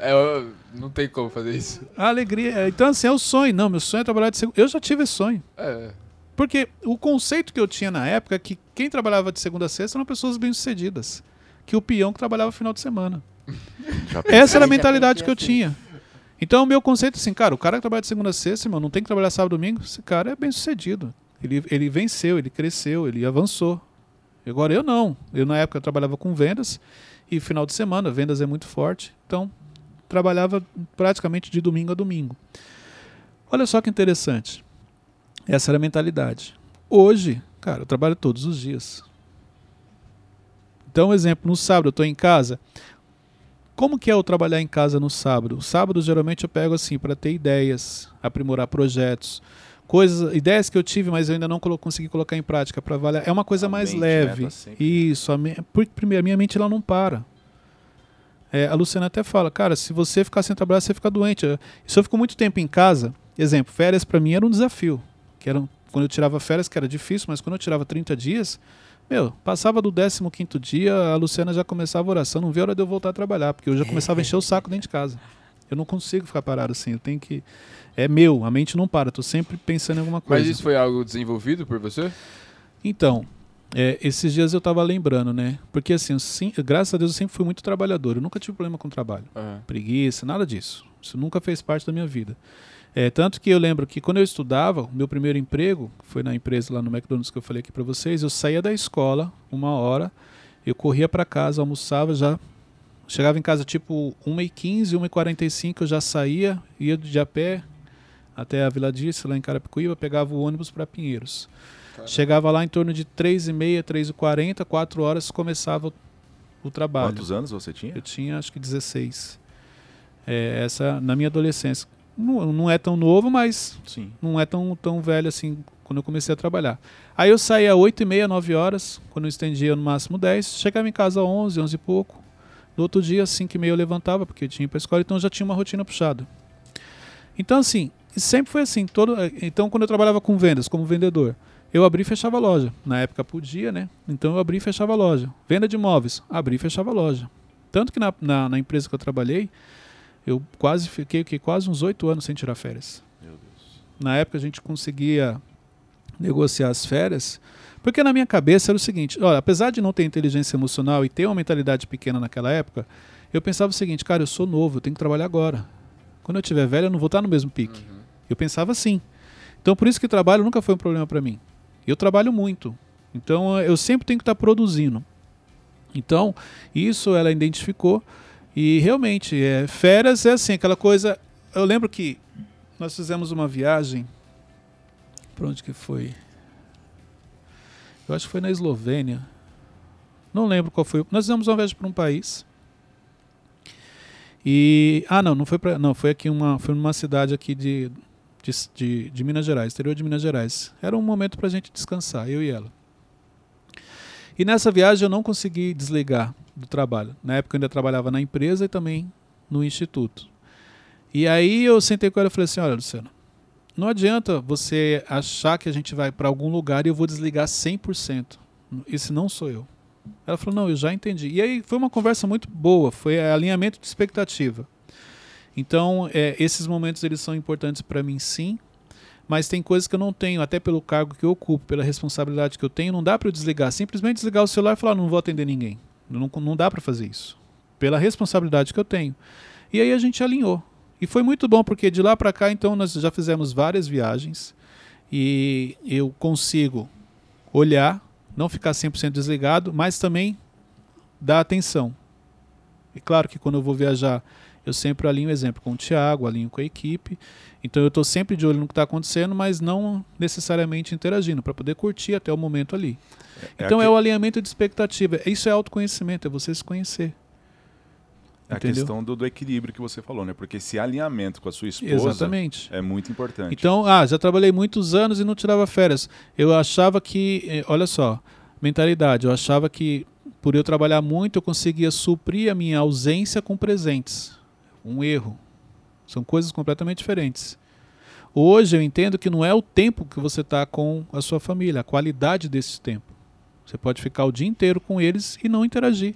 É, não tem como fazer isso. A alegria. Então, assim, é o sonho. Não, meu sonho é trabalhar de segunda. Eu já tive esse sonho. É. Porque o conceito que eu tinha na época é que quem trabalhava de segunda a sexta eram pessoas bem-sucedidas. Que o peão que trabalhava final de semana. Essa era a mentalidade que eu pensei tinha. Então, o meu conceito é assim, cara, o cara que trabalha de segunda a sexta, irmão, não tem que trabalhar sábado e domingo, esse cara é bem-sucedido. Ele, ele venceu, ele cresceu, ele avançou. Agora eu não. Eu, na época, eu trabalhava com vendas e final de semana, vendas é muito forte. Então, trabalhava praticamente de domingo a domingo. Olha só que interessante. Essa era a mentalidade. Hoje, cara, eu trabalho todos os dias. Então, um exemplo, no sábado eu estou em casa. Como que é eu trabalhar em casa no sábado? O sábado geralmente eu pego assim para ter ideias, aprimorar projetos, coisas, ideias que eu tive, mas eu ainda não colo- consegui colocar em prática para avaliar. É uma coisa A mais né, leve. tá Isso, a primeiro a minha mente ela não para. É, a Luciana até fala, cara, se você ficar sem trabalhar, você fica doente. Eu- Se eu fico muito tempo em casa, exemplo, férias para mim era um desafio. Que era quando eu tirava férias, que era difícil, mas quando eu tirava 30 dias, meu, passava do 15 dia, a Luciana já começava a oração, não vê a hora de eu voltar a trabalhar, porque eu já começava a encher o saco dentro de casa. Eu não consigo ficar parado assim, eu tenho que. É meu, a mente não para, tô sempre pensando em alguma coisa. Mas isso foi algo desenvolvido por você? Então, é, esses dias eu tava lembrando, né? Porque assim, sim- graças a Deus eu sempre fui muito trabalhador, eu nunca tive problema com trabalho. Aham. Preguiça, nada disso. Isso nunca fez parte da minha vida. É, tanto que eu lembro que quando eu estudava, o meu primeiro emprego foi na empresa lá no McDonald's que eu falei aqui para vocês. Eu saía da escola uma hora, eu corria para casa, almoçava, já chegava em casa tipo 1h15, 1h45, eu já saía, ia de a pé até a Vila Dice, lá em Carapicuíba, pegava o ônibus para Pinheiros. Chegava lá em torno de 3h30, 3h40, 4 horas começava o- o trabalho. Quantos anos você tinha? Eu tinha acho que 16. É, essa na minha adolescência. Não, não é tão novo, mas Sim. não é tão, tão velho assim quando eu comecei a trabalhar. Aí eu saía 8 e meia, 9 horas, quando eu estendia no máximo 10. Chegava em casa 11, 11 e pouco. No outro dia, 5 e meia eu levantava, porque eu tinha para escola, então já tinha uma rotina puxada. Então assim, sempre foi assim. Todo, então quando eu trabalhava com vendas, como vendedor, eu abria e fechava a loja. Na época podia, né? Então eu abria e fechava a loja. Venda de imóveis, abria e fechava a loja. Tanto que na, na, na empresa que eu trabalhei, eu quase fiquei o quê? quase uns oito anos sem tirar férias. Meu Deus. Na época a gente conseguia negociar as férias, porque na minha cabeça era o seguinte: olha, apesar de não ter inteligência emocional e ter uma mentalidade pequena naquela época, eu pensava o seguinte, cara, eu sou novo, eu tenho que trabalhar agora. Quando eu tiver velho, eu não vou estar no mesmo pique. Eu pensava assim. Então por isso que trabalho nunca foi um problema para mim. Eu trabalho muito. Então eu sempre tenho que estar produzindo. Então, isso ela identificou e realmente, é, férias é assim, aquela coisa. Eu lembro que nós fizemos uma viagem. Para onde que foi? Eu acho que foi na Eslovênia. Não lembro qual foi. Nós fizemos uma viagem para um país. E ah, não, não foi para, não, foi aqui uma, foi numa cidade aqui de de, de, de Minas Gerais, exterior de Minas Gerais. Era um momento para a gente descansar, eu e ela. E nessa viagem eu não consegui desligar do trabalho. Na época eu ainda trabalhava na empresa e também no instituto. E aí eu sentei com ela e falei assim: olha, Luciana, não adianta você achar que a gente vai para algum lugar e eu vou desligar 100%. Esse não sou eu. Ela falou: não, eu já entendi. E aí foi uma conversa muito boa, foi alinhamento de expectativa. Então, é, esses momentos eles são importantes para mim, sim. Mas tem coisas que eu não tenho, até pelo cargo que eu ocupo, pela responsabilidade que eu tenho, não dá para eu desligar. Simplesmente desligar o celular e falar, não vou atender ninguém. Não, não dá para fazer isso. Pela responsabilidade que eu tenho. E aí a gente alinhou. E foi muito bom, porque de lá para cá, então, nós já fizemos várias viagens. E eu consigo olhar, não ficar 100% desligado, mas também dar atenção. E claro que quando eu vou viajar, eu sempre alinho exemplo com o Thiago, alinho com a equipe. Então eu estou sempre de olho no que está acontecendo, mas não necessariamente interagindo, para poder curtir até o momento ali. É então é aqui- o alinhamento de expectativa. Isso é autoconhecimento, é você se conhecer. É a questão do, do equilíbrio que você falou, né? Porque esse alinhamento com a sua esposa Exatamente. é muito importante. Então, ah, já trabalhei muitos anos e não tirava férias. Eu achava que, eh, olha só, mentalidade, eu achava que por eu trabalhar muito eu conseguia suprir a minha ausência com presentes. Um erro. São coisas completamente diferentes. Hoje eu entendo que não é o tempo que você está com a sua família, a qualidade desse tempo. Você pode ficar o dia inteiro com eles e não interagir.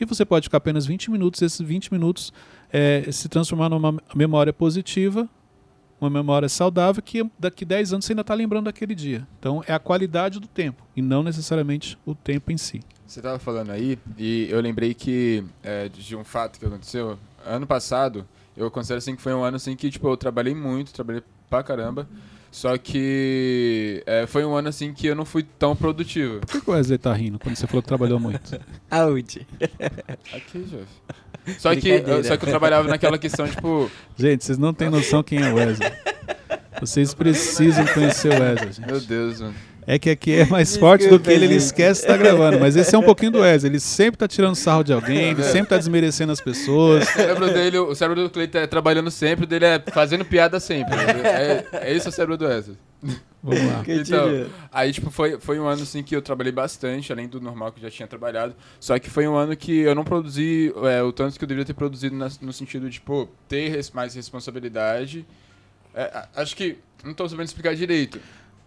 E você pode ficar apenas 20 minutos, esses 20 minutos eh, se transformar numa memória positiva uma memória saudável que daqui 10 anos você ainda está lembrando daquele dia. Então é a qualidade do tempo e não necessariamente o tempo em si. Você tava falando aí, e eu lembrei que é, de um fato que aconteceu. Ano passado, eu considero assim que foi um ano assim que, tipo, eu trabalhei muito, trabalhei pra caramba. Só que é, foi um ano assim que eu não fui tão produtivo. Por que que o Wesley tá rindo quando você falou que trabalhou muito? Aonde? Aqui, Jeff. Só que, eu, só que eu trabalhava naquela questão, tipo, Gente, vocês não têm noção quem é o Wesley. Vocês precisam conhecer o Wesley, gente. meu Deus, mano. É que aqui é mais forte do que ele, ele esquece que tá gravando. Mas esse é um pouquinho do Wesley. Ele sempre tá tirando sarro de alguém, ele sempre tá desmerecendo as pessoas. O cérebro dele, o cérebro do Cleiton é trabalhando sempre, o dele é fazendo piada sempre. É, é esse o cérebro do Wesley. Vamos lá. Então, aí, tipo, foi, foi um ano, assim, que eu trabalhei bastante, além do normal que eu já tinha trabalhado. Só que foi um ano que eu não produzi é, o tanto que eu deveria ter produzido na- no sentido de, pô, ter res- mais responsabilidade. É, acho que não tô sabendo explicar direito.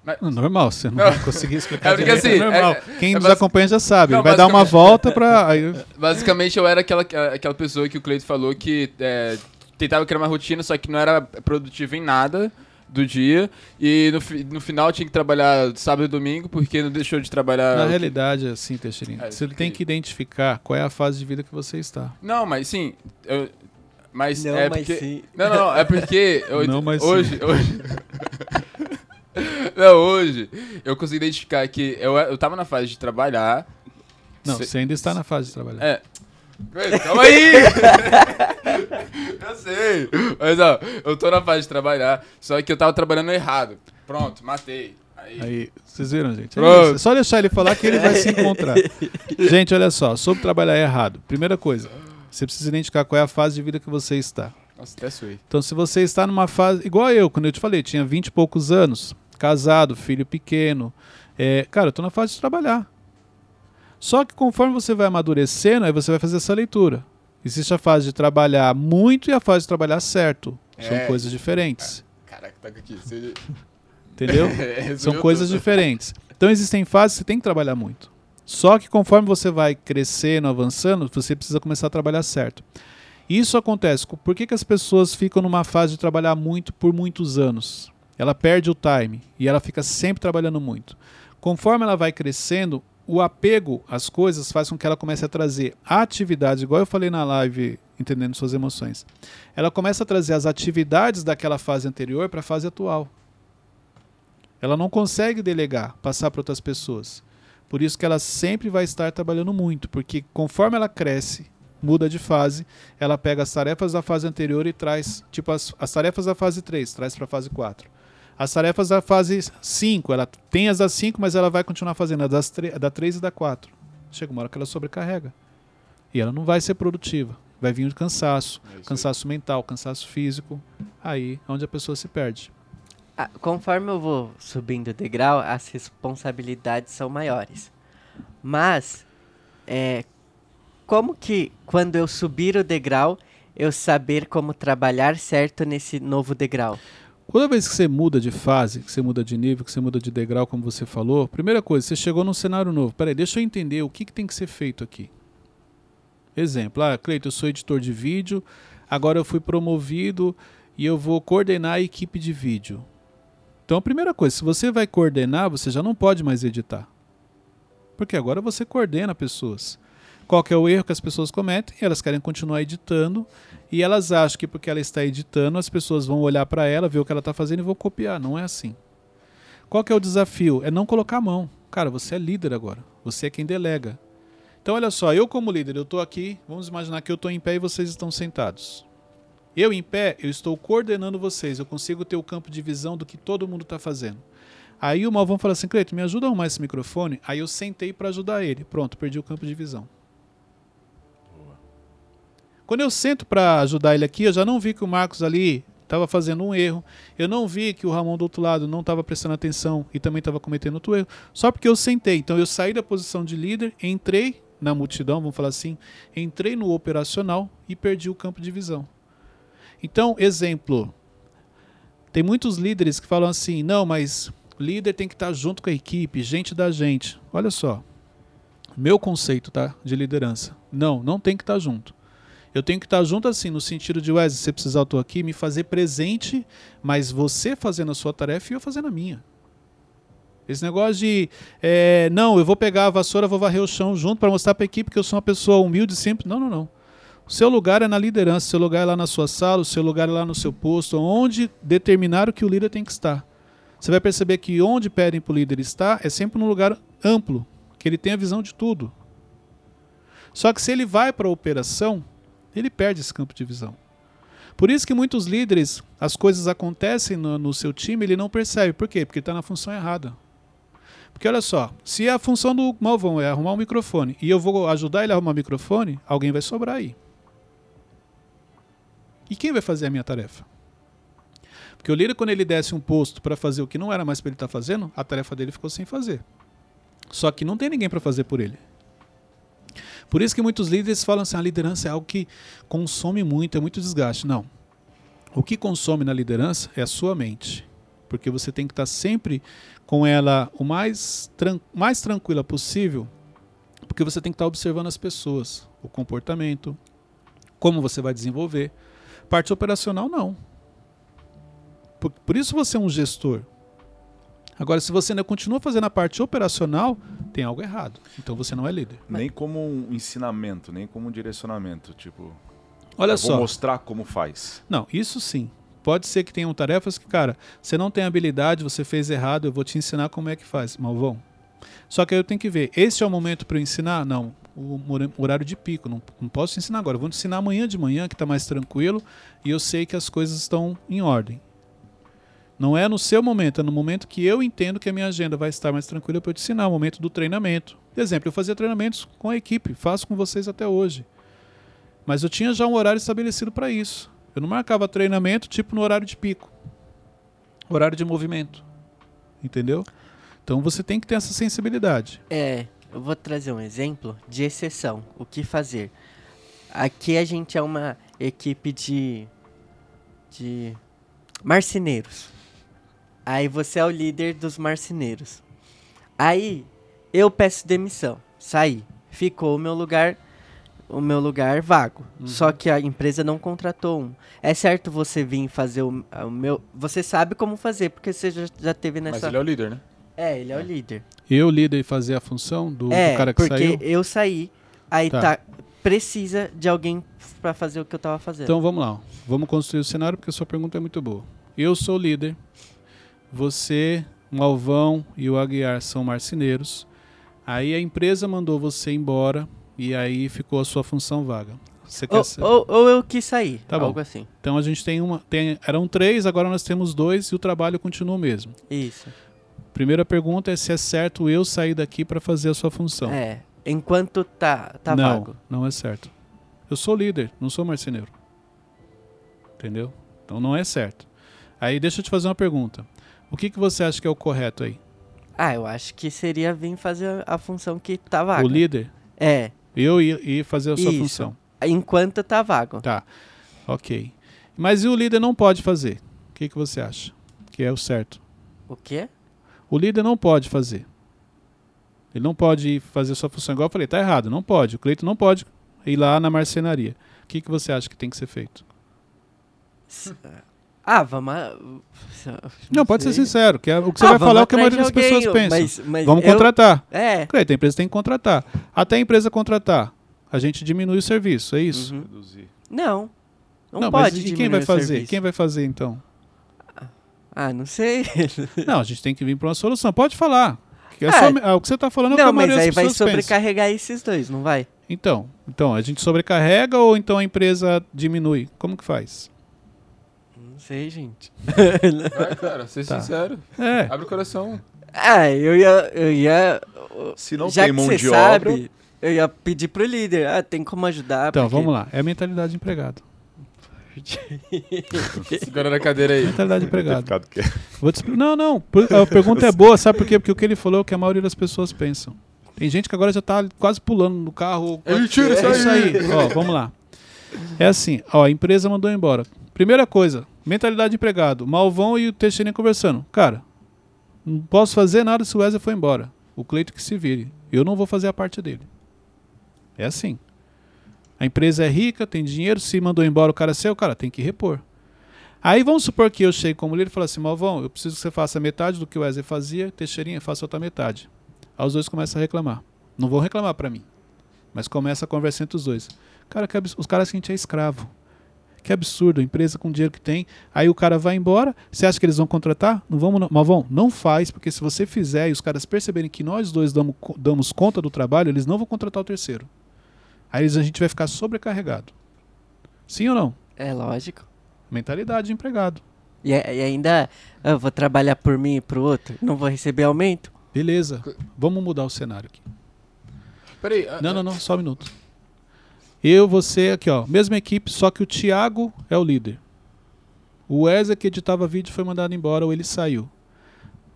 Mas, Normal, você não Não. vai conseguir explicar É porque direito, assim, é normal. é- Quem é nos basic- acompanha já sabe. Não, ele vai dar uma volta pra... Aí, basicamente, eu era aquela, aquela pessoa que o Cleito falou que é, tentava criar uma rotina, só que não era produtivo em nada do dia. E no, no final tinha que trabalhar sábado e domingo, porque não deixou de trabalhar... Na realidade, é assim, Teixeirinho. É, Você tem que- identificar qual é a fase de vida que você está. Não, mas sim. eu- mas Não, é mas porque. sim. Não, não, não, é porque. eu- Não, mas sim. hoje, hoje. Não, hoje eu consegui identificar que eu, eu tava na fase de trabalhar. Não, você ainda está na fase de trabalhar. É. Calma aí! eu sei. Mas ó, eu tô na fase de trabalhar, só que eu tava trabalhando errado. Pronto, matei. Aí. Aí, vocês viram, gente? É só deixar ele falar que ele vai se encontrar. Gente, olha só, sobre trabalhar errado. Primeira coisa, você precisa identificar qual é a fase de vida que você está. Nossa, até suei. Então, se você está numa fase. Igual eu, quando eu te falei, tinha 20 e poucos anos, casado, filho pequeno. É, cara, eu tô na fase de trabalhar. Só que conforme você vai amadurecendo, aí você vai fazer essa leitura. Existe a fase de trabalhar muito e a fase de trabalhar certo. São É. coisas diferentes. Caraca, tá aqui. Você... Entendeu? É, São coisas tudo. diferentes. Então existem fases que você tem que trabalhar muito. Só que conforme você vai crescendo, avançando, você precisa começar a trabalhar certo. Isso acontece. co- Por que, que as pessoas ficam numa fase de trabalhar muito por muitos anos? Ela perde o time e ela fica sempre trabalhando muito. Conforme ela vai crescendo, o apego às coisas faz com que ela comece a trazer atividades, igual eu falei na live, entendendo suas emoções. Ela começa a trazer as atividades daquela fase anterior para a fase atual. Ela não consegue delegar, passar para outras pessoas. Por isso que ela sempre vai estar trabalhando muito, porque conforme ela cresce, muda de fase, ela pega as tarefas da fase anterior e traz, tipo as, as tarefas da fase 3, traz para a fase 4. As tarefas da fase 5, ela tem as das 5, mas ela vai continuar fazendo as das da 3 e da 4. Chega uma hora que ela sobrecarrega. E ela não vai ser produtiva. Vai vir o cansaço, É cansaço mental, cansaço físico. Aí é onde a pessoa se perde. Ah, conforme eu vou subindo o degrau, as responsabilidades são maiores. Mas, é, como que quando eu subir o degrau, eu saber como trabalhar certo nesse novo degrau? Toda vez que você muda de fase, que você muda de nível, que você muda de degrau, como você falou, primeira coisa, você chegou num cenário novo. Peraí, deixa eu entender o que, que tem que ser feito aqui. Exemplo, ah, Cleiton, eu sou editor de vídeo, agora eu fui promovido e eu vou coordenar a equipe de vídeo. Então, a primeira coisa, se você vai coordenar, você já não pode mais editar. Porque agora você coordena pessoas. Qual que é o erro que as pessoas cometem? Elas querem continuar editando e elas acham que porque ela está editando, as pessoas vão olhar para ela, ver o que ela está fazendo e vão copiar. Não é assim. Qual que é o desafio? É não colocar a mão. Cara, você é líder agora. Você é quem delega. Então, olha só, eu como líder, eu estou aqui, vamos imaginar que eu estou em pé e vocês estão sentados. Eu em pé, eu estou coordenando vocês, eu consigo ter o campo de visão do que todo mundo está fazendo. Aí o Malvão fala assim, Cleito, me ajuda a arrumar esse microfone. Aí eu sentei para ajudar ele. Pronto, perdi o campo de visão. Quando eu sento para ajudar ele aqui, eu já não vi que o Marcos ali estava fazendo um erro. Eu não vi que o Ramon do outro lado não estava prestando atenção e também estava cometendo outro erro. Só porque eu sentei. Então eu saí da posição de líder, entrei na multidão, vamos falar assim, entrei no operacional e perdi o campo de visão. Então, exemplo, tem muitos líderes que falam assim: não, mas líder tem que estar junto com a equipe, gente da gente. Olha só, meu conceito tá, de liderança. Não, não tem que estar junto. Eu tenho que estar junto assim, no sentido de, Wesley, se você precisar, eu estou aqui, me fazer presente, mas você fazendo a sua tarefa e eu fazendo a minha. Esse negócio de, é, não, eu vou pegar a vassoura, vou varrer o chão junto para mostrar para a equipe que eu sou uma pessoa humilde sempre. Não, não, não. O seu lugar é na liderança, o seu lugar é lá na sua sala, o seu lugar é lá no seu posto, onde determinar o que o líder tem que estar. Você vai perceber que onde pedem para o líder estar é sempre num lugar amplo, que ele tem a visão de tudo. Só que se ele vai para a operação, ele perde esse campo de visão. Por isso que muitos líderes, as coisas acontecem no, no seu time, ele não percebe. Por quê? Porque está na função errada. Porque olha só, se a função do malvão é arrumar um microfone e eu vou ajudar ele a arrumar um microfone, alguém vai sobrar aí. E quem vai fazer a minha tarefa? Porque o líder, quando ele desce um posto para fazer o que não era mais para ele estar tá fazendo, a tarefa dele ficou sem fazer. Só que não tem ninguém para fazer por ele. Por isso que muitos líderes falam assim: a liderança é algo que consome muito, é muito desgaste. Não. O que consome na liderança é a sua mente. Porque você tem que estar sempre com ela o mais, tran mais tranquila possível, porque você tem que estar observando as pessoas, o comportamento, como você vai desenvolver. Parte operacional, não. Por, por isso você é um gestor. Agora, se você ainda continua fazendo a parte operacional, tem algo errado. Então você não é líder. Nem como um ensinamento, nem como um direcionamento. Tipo, olha só. Vou mostrar como faz. Não, isso sim. Pode ser que tenham tarefas que, cara, você não tem habilidade, você fez errado, eu vou te ensinar como é que faz. Malvão. Só que aí eu tenho que ver, esse é o momento para eu ensinar? Não, o horário de pico, não, não posso te ensinar agora. Eu vou te ensinar amanhã de manhã, que está mais tranquilo, e eu sei que as coisas estão em ordem. Não é no seu momento, é no momento que eu entendo que a minha agenda vai estar mais tranquila para eu te ensinar, o momento do treinamento. Por exemplo, eu fazia treinamentos com a equipe, faço com vocês até hoje. Mas eu tinha já um horário estabelecido para isso. Eu não marcava treinamento tipo no horário de pico. Horário de movimento. Entendeu? Então você tem que ter essa sensibilidade. É, eu vou trazer um exemplo de exceção. O que fazer? Aqui a gente é uma equipe de de marceneiros. Aí você é o líder dos marceneiros. Aí eu peço demissão, saí. Ficou o meu lugar o meu lugar vago. Uhum. Só que a empresa não contratou um. É certo você vir fazer o, o meu. Você sabe como fazer, porque você já, já teve nessa. Mas ele é o líder, né? É, ele é, é. o líder. Eu, líder, fazer a função do, é, do cara que porque saiu? eu saí, aí tá. tá precisa de alguém para fazer o que eu tava fazendo. Então vamos lá. Vamos construir o cenário, porque a sua pergunta é muito boa. Eu sou líder, você, Malvão e o Aguiar são marceneiros. Aí a empresa mandou você embora e aí ficou a sua função vaga. Você ou, ser... ou, ou, eu quis sair, tá algo bom. assim. Então a gente tem uma. Tem, eram três, agora nós temos dois e o trabalho continua o mesmo. Isso. Primeira pergunta é se é certo eu sair daqui para fazer a sua função. É. Enquanto tá, tá não, vago. Não é certo. Eu sou líder, não sou marceneiro. Entendeu? Então não é certo. Aí deixa eu te fazer uma pergunta. O que, que você acha que é o correto aí? Ah, eu acho que seria vir fazer a função que tá vaga. O líder? É. Eu ir fazer a sua Isso. função. Enquanto tá vago. Tá. Ok. Mas e o líder não pode fazer? O que, que você acha? Que é o certo. O quê? O líder não pode fazer. Ele não pode fazer a sua função igual eu falei, tá errado, não pode. O Cleito não pode ir lá na marcenaria. O que, que você acha que tem que ser feito? Ah, vamos. Não, pode ser sincero, que é, o que você Ah, vai falar é o que a maioria das alguém, pessoas pensam. Mas, mas Vamos eu- contratar. É. Cleiton, a empresa tem que contratar. Até a empresa contratar, a gente diminui o serviço, é isso? Uhum. Não. Não, Não, pode mas e quem diminuir vai o fazer? serviço. Quem vai fazer então? Ah, não sei. Não, a gente tem que vir para uma solução. Pode falar. Que é É. só- ah, o que você está falando é o que a não, mas maioria aí das vai pessoas pensa. sobrecarregar esses dois, não vai? Então, então, a gente sobrecarrega ou então a empresa diminui? Como que faz? Não sei, gente. Vai, cara, ser Tá. sincero. É, Abre o coração. Ah, eu ia. Eu ia Se não já tem que mão você de sabe, obra, eu ia pedir pro líder. Ah, tem como ajudar. então porque- vamos lá. É a mentalidade de empregado. Segura na cadeira aí. Mentalidade empregado. quieto. Vou te Não, não. A pergunta é boa, sabe por quê? Porque o que ele falou é o que a maioria das pessoas pensam. Tem gente que agora já tá quase pulando no carro. É mentira isso É isso aí. Ó, vamos lá. É assim, ó, a empresa mandou embora. Primeira coisa, mentalidade de empregado. Malvão e o Teixeirinha conversando. Cara, não posso fazer nada se o Wesley foi embora. O Cleito que se vire. Eu não vou fazer a parte dele. É assim. A empresa é rica, tem dinheiro, se mandou embora o cara seu, cara, tem que repor. Aí vamos supor que eu chegue como líder e falo assim, Malvão, eu preciso que você faça metade do que o Wesley fazia, Teixeirinha faça outra metade. Aí os dois começam a reclamar. Não vão reclamar pra mim, mas começa a conversa entre os dois. Cara, os caras que a gente é escravo. Que absurdo, a empresa com o dinheiro que tem. Aí o cara vai embora, você acha que eles vão contratar? Não vamos, não. Malvão, não faz, porque se você fizer e os caras perceberem que nós dois damos, damos conta do trabalho, eles não vão contratar o terceiro. Aí eles- a gente vai ficar sobrecarregado. Sim ou não? É lógico. Mentalidade de empregado. E, a- e ainda ah, eu vou trabalhar por mim e pro outro. Não vou receber aumento? Beleza, vamos mudar o cenário aqui. Peraí. ah, Não, não, não, só um minuto. Eu, você, aqui ó, mesma equipe, só que o Thiago é o líder. O Wesley que editava vídeo foi mandado embora ou ele saiu.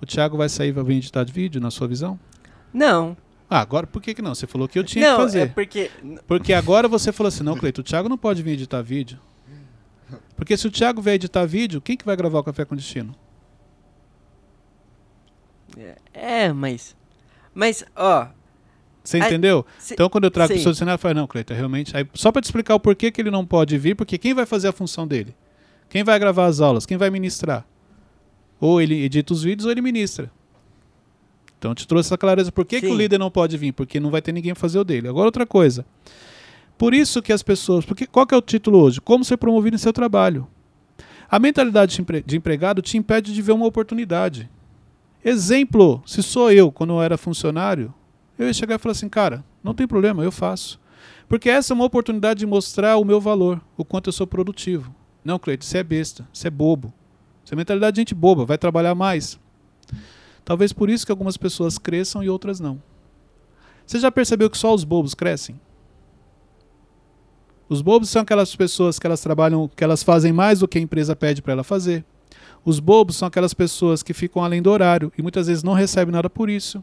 O Thiago vai sair e vai vir editar vídeo, na sua visão? Não. Ah, agora por que, que não? Você falou que eu tinha não, que fazer. é porque. Porque agora você falou assim, não, Cleito, o Thiago não pode vir editar vídeo. Porque se o Thiago vier editar vídeo, quem que vai gravar o Café com Destino? É, mas. Mas, ó. Você Ai, entendeu? se- Então, quando eu trago sim. o seu cenário, eu falo, não, Cleiton, realmente. Aí, só para te explicar o porquê que ele não pode vir, porque quem vai fazer a função dele? Quem vai gravar as aulas? Quem vai ministrar? Ou ele edita os vídeos ou ele ministra. Então, te trouxe essa clareza. Por que, que o líder não pode vir? Porque não vai ter ninguém fazer o dele. Agora, outra coisa. Por isso que as pessoas. Porque, qual que é o título hoje? Como ser promovido em seu trabalho. A mentalidade de empregado te impede de ver uma oportunidade. Exemplo, se sou eu, quando eu era funcionário, eu ia chegar e falar assim, cara, não tem problema, eu faço. Porque essa é uma oportunidade de mostrar o meu valor, o quanto eu sou produtivo. Não, Cleito, você é besta, você é bobo. Você é mentalidade de gente boba, vai trabalhar mais. Talvez por isso que algumas pessoas cresçam e outras não. Você já percebeu que só os bobos crescem? Os bobos são aquelas pessoas que elas trabalham, que elas fazem mais do que a empresa pede para ela fazer. Os bobos são aquelas pessoas que ficam além do horário e muitas vezes não recebem nada por isso.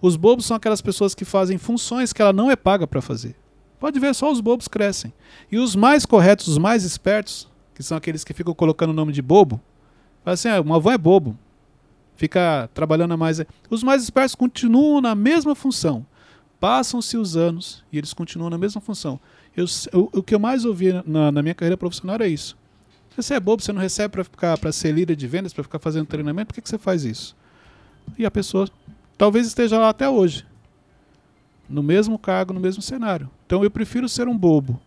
Os bobos são aquelas pessoas que fazem funções que ela não é paga para fazer. Pode ver, só os bobos crescem. E os mais corretos, os mais espertos, que são aqueles que ficam colocando o nome de bobo, fala assim: ah, o avô é bobo. Fica trabalhando a mais. Os mais espertos continuam na mesma função. Passam-se os anos e eles continuam na mesma função. Eu, o, o que eu mais ouvi na, na minha carreira profissional era isso. Você é bobo, você não recebe para ficar para ser líder de vendas, para ficar fazendo treinamento, por que, que você faz isso? E a pessoa talvez esteja lá até hoje. No mesmo cargo, no mesmo cenário. Então eu prefiro ser um bobo,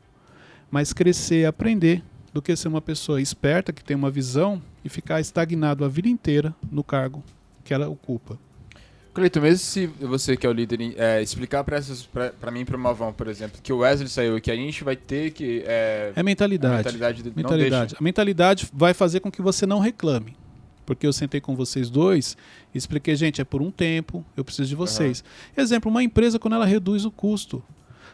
mas crescer aprender, do que ser uma pessoa esperta, que tem uma visão, e ficar estagnado a vida inteira no cargo que ela ocupa. Cleiton, mesmo se você que é o líder é, explicar pra, essas, pra mim e pro Malvão, por exemplo, que o Wesley saiu e que a gente vai ter que. É, É mentalidade. a mentalidade de, mentalidade. A mentalidade vai fazer com que você não reclame. Porque eu sentei com vocês dois e expliquei, gente, é por um tempo, eu preciso de vocês. Exemplo, uma empresa quando ela reduz o custo.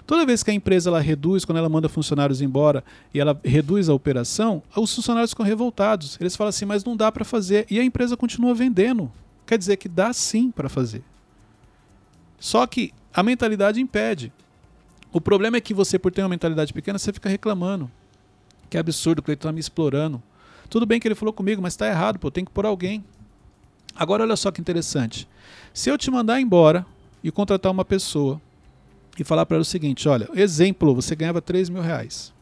Toda vez que a empresa ela reduz, quando ela manda funcionários embora e ela reduz a operação, os funcionários ficam revoltados. Eles falam assim, mas não dá para fazer. E a empresa continua vendendo. Quer dizer que dá sim para fazer. Só que a mentalidade impede. O problema é que você, por ter uma mentalidade pequena, você fica reclamando. Que absurdo, o Cleiton tá me explorando. Tudo bem que ele falou comigo, mas está errado, pô, tem que pôr alguém. Agora olha só que interessante. Se eu te mandar embora e contratar uma pessoa e falar para ela o seguinte, olha, exemplo, você ganhava 3 mil reais.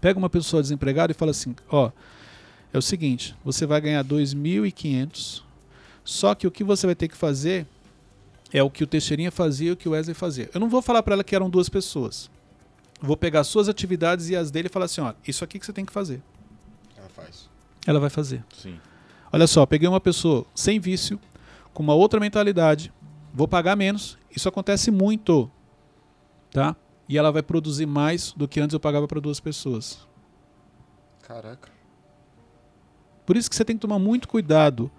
Pega uma pessoa desempregada e fala assim, ó, é o seguinte: você vai ganhar 2.500, só que o que você vai ter que fazer é o que o Teixeirinha fazia e o que o Wesley fazia. Eu não vou falar para ela que eram duas pessoas. Vou pegar suas atividades e as dele e falar assim: ó, isso aqui que você tem que fazer. Ela faz. Ela vai fazer. Sim. Olha só, peguei uma pessoa sem vício, com uma outra mentalidade, vou pagar menos. Isso acontece muito, tá? E ela vai produzir mais do que antes eu pagava para duas pessoas. Caraca. Por isso que você tem que tomar muito cuidado,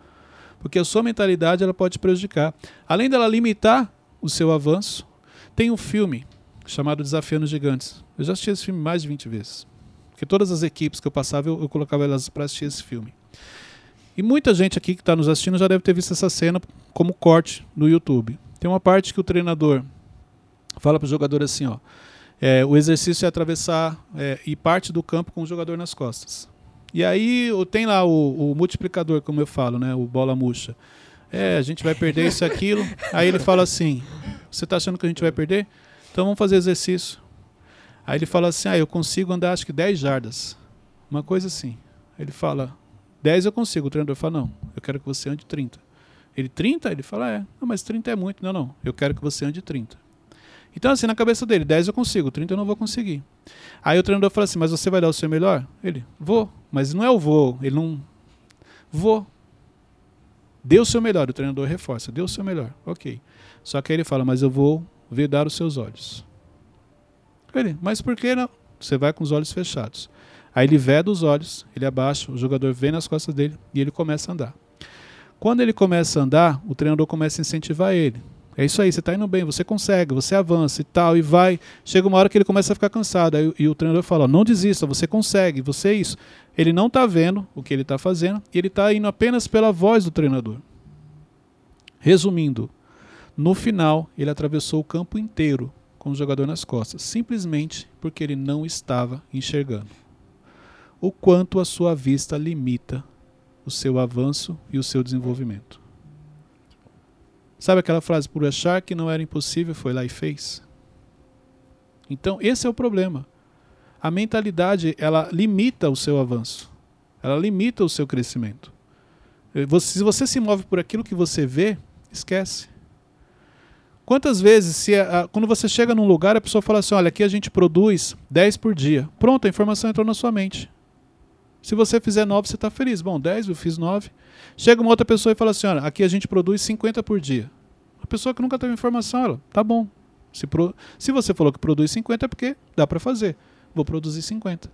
porque a sua mentalidade ela pode te prejudicar. Além dela limitar o seu avanço, tem um filme chamado Desafiando Gigantes. Eu já assisti esse filme mais de 20 vezes. Porque todas as equipes que eu passava, eu, eu colocava elas para assistir esse filme. E muita gente aqui que está nos assistindo já deve ter visto essa cena como corte no YouTube. Tem uma parte que o treinador fala para o jogador assim, ó, é, o exercício é atravessar é, e parte do campo com o jogador nas costas. E aí tem lá o, o multiplicador, como eu falo, né, o bola murcha. É, a gente vai perder isso e aquilo. Aí ele fala assim: Você está achando que a gente vai perder? Então vamos fazer exercício. Aí ele fala assim: Ah, eu consigo andar acho que 10 jardas. Uma coisa assim. Ele fala: 10 eu consigo. O treinador fala: Não, eu quero que você ande 30. Ele 30? Ele fala: É, não, mas 30 é muito. Não, não, eu quero que você ande 30. Então, assim, na cabeça dele: 10 eu consigo, 30 eu não vou conseguir. Aí o treinador fala assim: Mas você vai dar o seu melhor? Ele: Vou. Mas não é o vou, ele não. Vou. Dê o seu melhor. O treinador reforça: Dê o seu melhor. Ok. Só que aí ele fala: Mas eu vou vedar os seus olhos. Ele: Mas por que não? Você vai com os olhos fechados. Aí ele veda os olhos, ele abaixa, o jogador vem nas costas dele e ele começa a andar. Quando ele começa a andar, o treinador começa a incentivar ele. É isso aí, você está indo bem, você consegue, você avança e tal, e vai. Chega uma hora que ele começa a ficar cansado. Aí, e o treinador fala: não desista, você consegue, você é isso. Ele não está vendo o que ele está fazendo e ele está indo apenas pela voz do treinador. Resumindo, no final, ele atravessou o campo inteiro com o jogador nas costas, simplesmente porque ele não estava enxergando. O quanto a sua vista limita o seu avanço e o seu desenvolvimento. Sabe aquela frase, por achar que não era impossível, foi lá e fez? Então, esse é o problema. A mentalidade, ela limita o seu avanço. Ela limita o seu crescimento. Eh, você- se você se move por aquilo que você vê, esquece. Quantas vezes, se a- a- quando você chega num lugar, a pessoa fala assim: olha, aqui a gente produz 10 por dia. Pronto, a informação entrou na sua mente. Se você fizer 9, você está feliz. Bom, 10, eu fiz 9. Chega uma outra pessoa e fala assim: olha, aqui a gente produz 50 por dia. A pessoa que nunca teve informação, ela, tá bom. Se, pro- se você falou que produz 50 é porque dá para fazer. Vou produzir 50.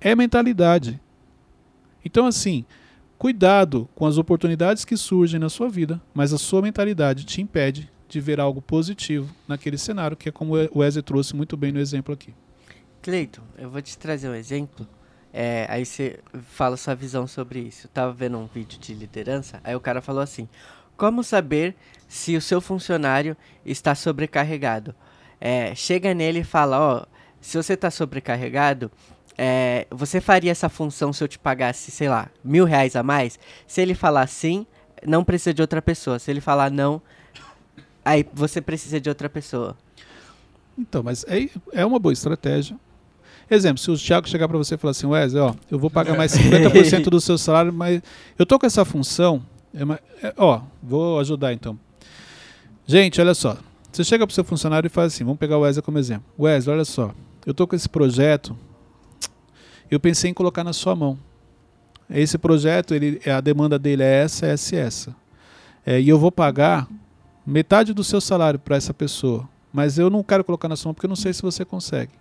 É mentalidade. Então, assim, cuidado com as oportunidades que surgem na sua vida, mas a sua mentalidade te impede de ver algo positivo naquele cenário, que é como o Wesley trouxe muito bem no exemplo aqui. Cleiton, eu vou te trazer um exemplo. É, aí você fala sua visão sobre isso. Eu tava vendo um vídeo de liderança, aí o cara falou assim: Como saber se o seu funcionário está sobrecarregado? É, chega nele e fala: Ó, se você está sobrecarregado, é, você faria essa função se eu te pagasse, sei lá, mil reais a mais? Se ele falar sim, não precisa de outra pessoa. Se ele falar não, aí você precisa de outra pessoa. Então, mas é, é uma boa estratégia. Exemplo, se o Thiago chegar para você e falar assim, Wesley, ó, eu vou pagar mais 50% do seu salário, mas eu tô com essa função, é ma- é, ó, vou ajudar então. Gente, olha só, você chega para o seu funcionário e fala assim, vamos pegar o Wesley como exemplo. Wesley, olha só, eu tô com esse projeto, eu pensei em colocar na sua mão. Esse projeto, ele, a demanda dele é essa, essa e essa. É, e eu vou pagar metade do seu salário para essa pessoa, mas eu não quero colocar na sua mão porque eu não sei se você consegue.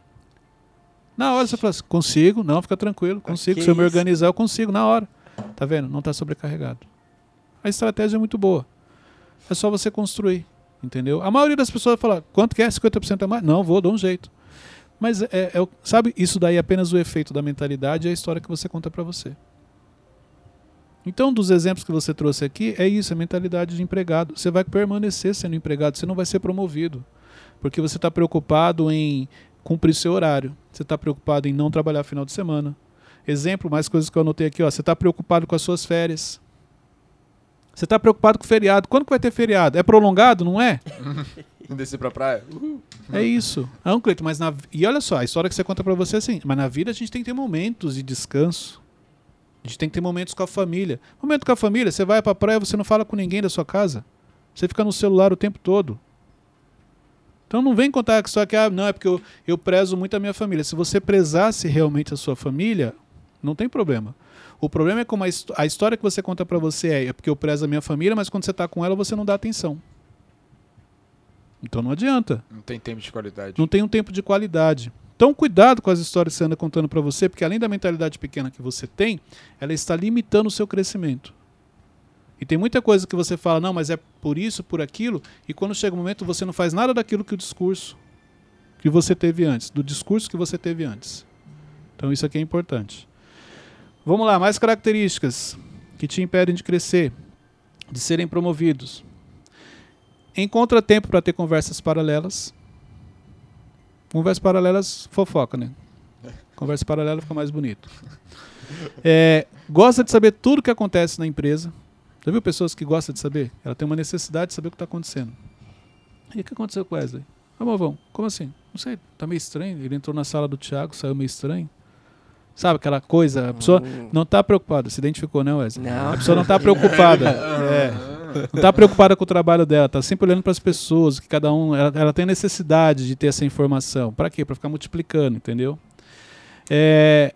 Na hora você fala assim, consigo, não, fica tranquilo, consigo. que Se eu me isso? organizar, eu consigo, na hora. Tá vendo? Não está sobrecarregado. A estratégia é muito boa. É só você construir, entendeu? A maioria das pessoas fala, quanto que é? 50% a mais? Não, vou, dou um jeito. Mas, é, é o- sabe, isso daí é apenas o efeito da mentalidade e a história que você conta para você. Então, dos exemplos que você trouxe aqui, é isso, a mentalidade de empregado. Você vai permanecer sendo empregado, você não vai ser promovido. Porque você está preocupado em cumprir seu horário. Você está preocupado em não trabalhar final de semana. Exemplo, mais coisas que eu anotei aqui, ó. Você está preocupado com as suas férias. Você está preocupado com o feriado. Quando que vai ter feriado? É prolongado, não é? Descer pra praia? É isso. Não, Cleiton, mas na... E olha só, a história que você conta pra você é assim, mas na vida a gente tem que ter momentos de descanso, A gente tem que ter momentos com a família. Momento com a família, você vai pra praia, você não fala com ninguém da sua casa. Você fica no celular o tempo todo. Então não vem contar que só que ah, não é porque eu, eu prezo muito a minha família. Se você prezasse realmente a sua família, não tem problema. O problema é como a, a história que você conta pra você é, é porque eu prezo a minha família, mas quando você tá com ela você não dá atenção. Então não adianta. Não tem tempo de qualidade. Não tem um tempo de qualidade. Então cuidado com as histórias que você anda contando pra você, porque além da mentalidade pequena que você tem, ela está limitando o seu crescimento. E tem muita coisa que você fala, não, mas é por isso, por aquilo, e quando chega o momento você não faz nada daquilo que o discurso que você teve antes, do discurso que você teve antes. Então isso aqui é importante. Vamos lá, mais características que te impedem de crescer, de serem promovidos. Encontra tempo para ter conversas paralelas. Conversas paralelas, fofoca, né? Conversa paralela fica mais bonito. É, gosta de saber tudo o que acontece na empresa. Já viu pessoas que gostam de saber? Ela tem uma necessidade de saber o que está acontecendo. E o que aconteceu com o Wesley? Ah, Malvão, como assim? Não sei, tá meio estranho. Ele entrou na sala do Thiago, saiu meio estranho. Sabe aquela coisa? A pessoa Hum. não está preocupada. Se identificou, né, Wesley? Não. A pessoa não está preocupada. É. Não está preocupada com o trabalho dela, está sempre olhando para as pessoas, que cada um. Ela, ela tem necessidade de ter essa informação. Para quê? Para ficar multiplicando, entendeu? É,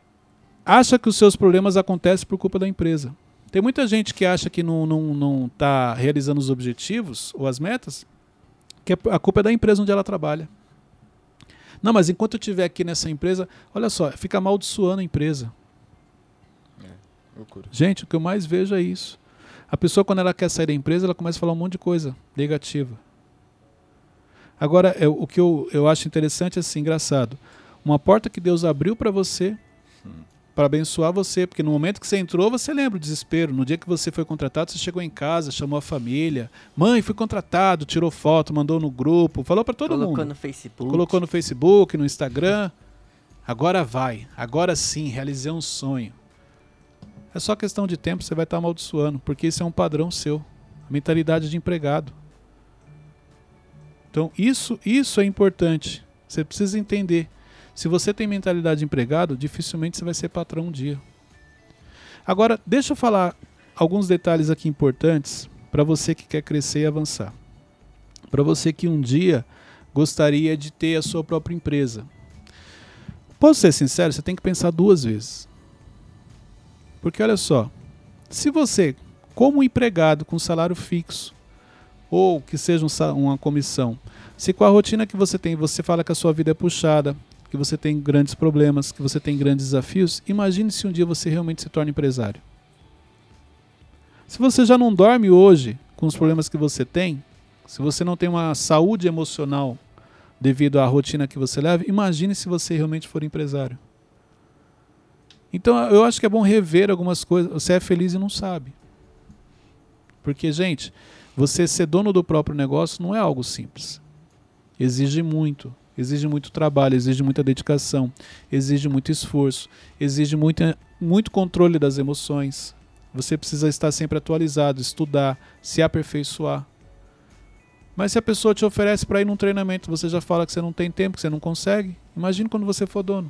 acha que os seus problemas acontecem por culpa da empresa. Tem muita gente que acha que não está não, não tá realizando os objetivos ou as metas, que a culpa é da empresa onde ela trabalha. Não, mas enquanto eu estiver aqui nessa empresa, olha só, fica amaldiçoando a empresa. Loucura. Gente, o que eu mais vejo é isso. A pessoa, quando ela quer sair da empresa, ela começa a falar um monte de coisa negativa. Agora, é, o que eu, eu acho interessante, assim, engraçado. Uma porta que Deus abriu para você, para abençoar você, porque no momento que você entrou, você lembra o desespero. No dia que você foi contratado, você chegou em casa, chamou a família. Mãe, fui contratado, tirou foto, mandou no grupo, falou para todo Colocou mundo. no Facebook. Colocou no Facebook, no Instagram. Agora vai. Agora sim, realizei um sonho. É só questão de tempo, você vai estar amaldiçoando, porque isso é um padrão seu. A mentalidade de empregado. Então, isso, isso é importante. Você precisa entender. Se você tem mentalidade de empregado, dificilmente você vai ser patrão um dia. Agora, deixa eu falar alguns detalhes aqui importantes para você que quer crescer e avançar. Para você que um dia gostaria de ter a sua própria empresa. Posso ser sincero, você tem que pensar duas vezes. Porque olha só, se você, como empregado com salário fixo, ou que seja um uma comissão, se com a rotina que você tem, você fala que a sua vida é puxada, que você tem grandes problemas, que você tem grandes desafios, imagine se um dia você realmente se torna empresário. Se você já não dorme hoje com os problemas que você tem, se você não tem uma saúde emocional devido à rotina que você leva, imagine se você realmente for empresário. Então eu acho que é bom rever algumas coisas. Você é feliz e não sabe. Porque, gente, você ser dono do próprio negócio não é algo simples. Exige muito. Exige muito trabalho, exige muita dedicação, exige muito esforço, exige muita, muito controle das emoções. Você precisa estar sempre atualizado, estudar, se aperfeiçoar. Mas se a pessoa te oferece para ir num treinamento, você já fala que você não tem tempo, que você não consegue, imagine quando você for dono.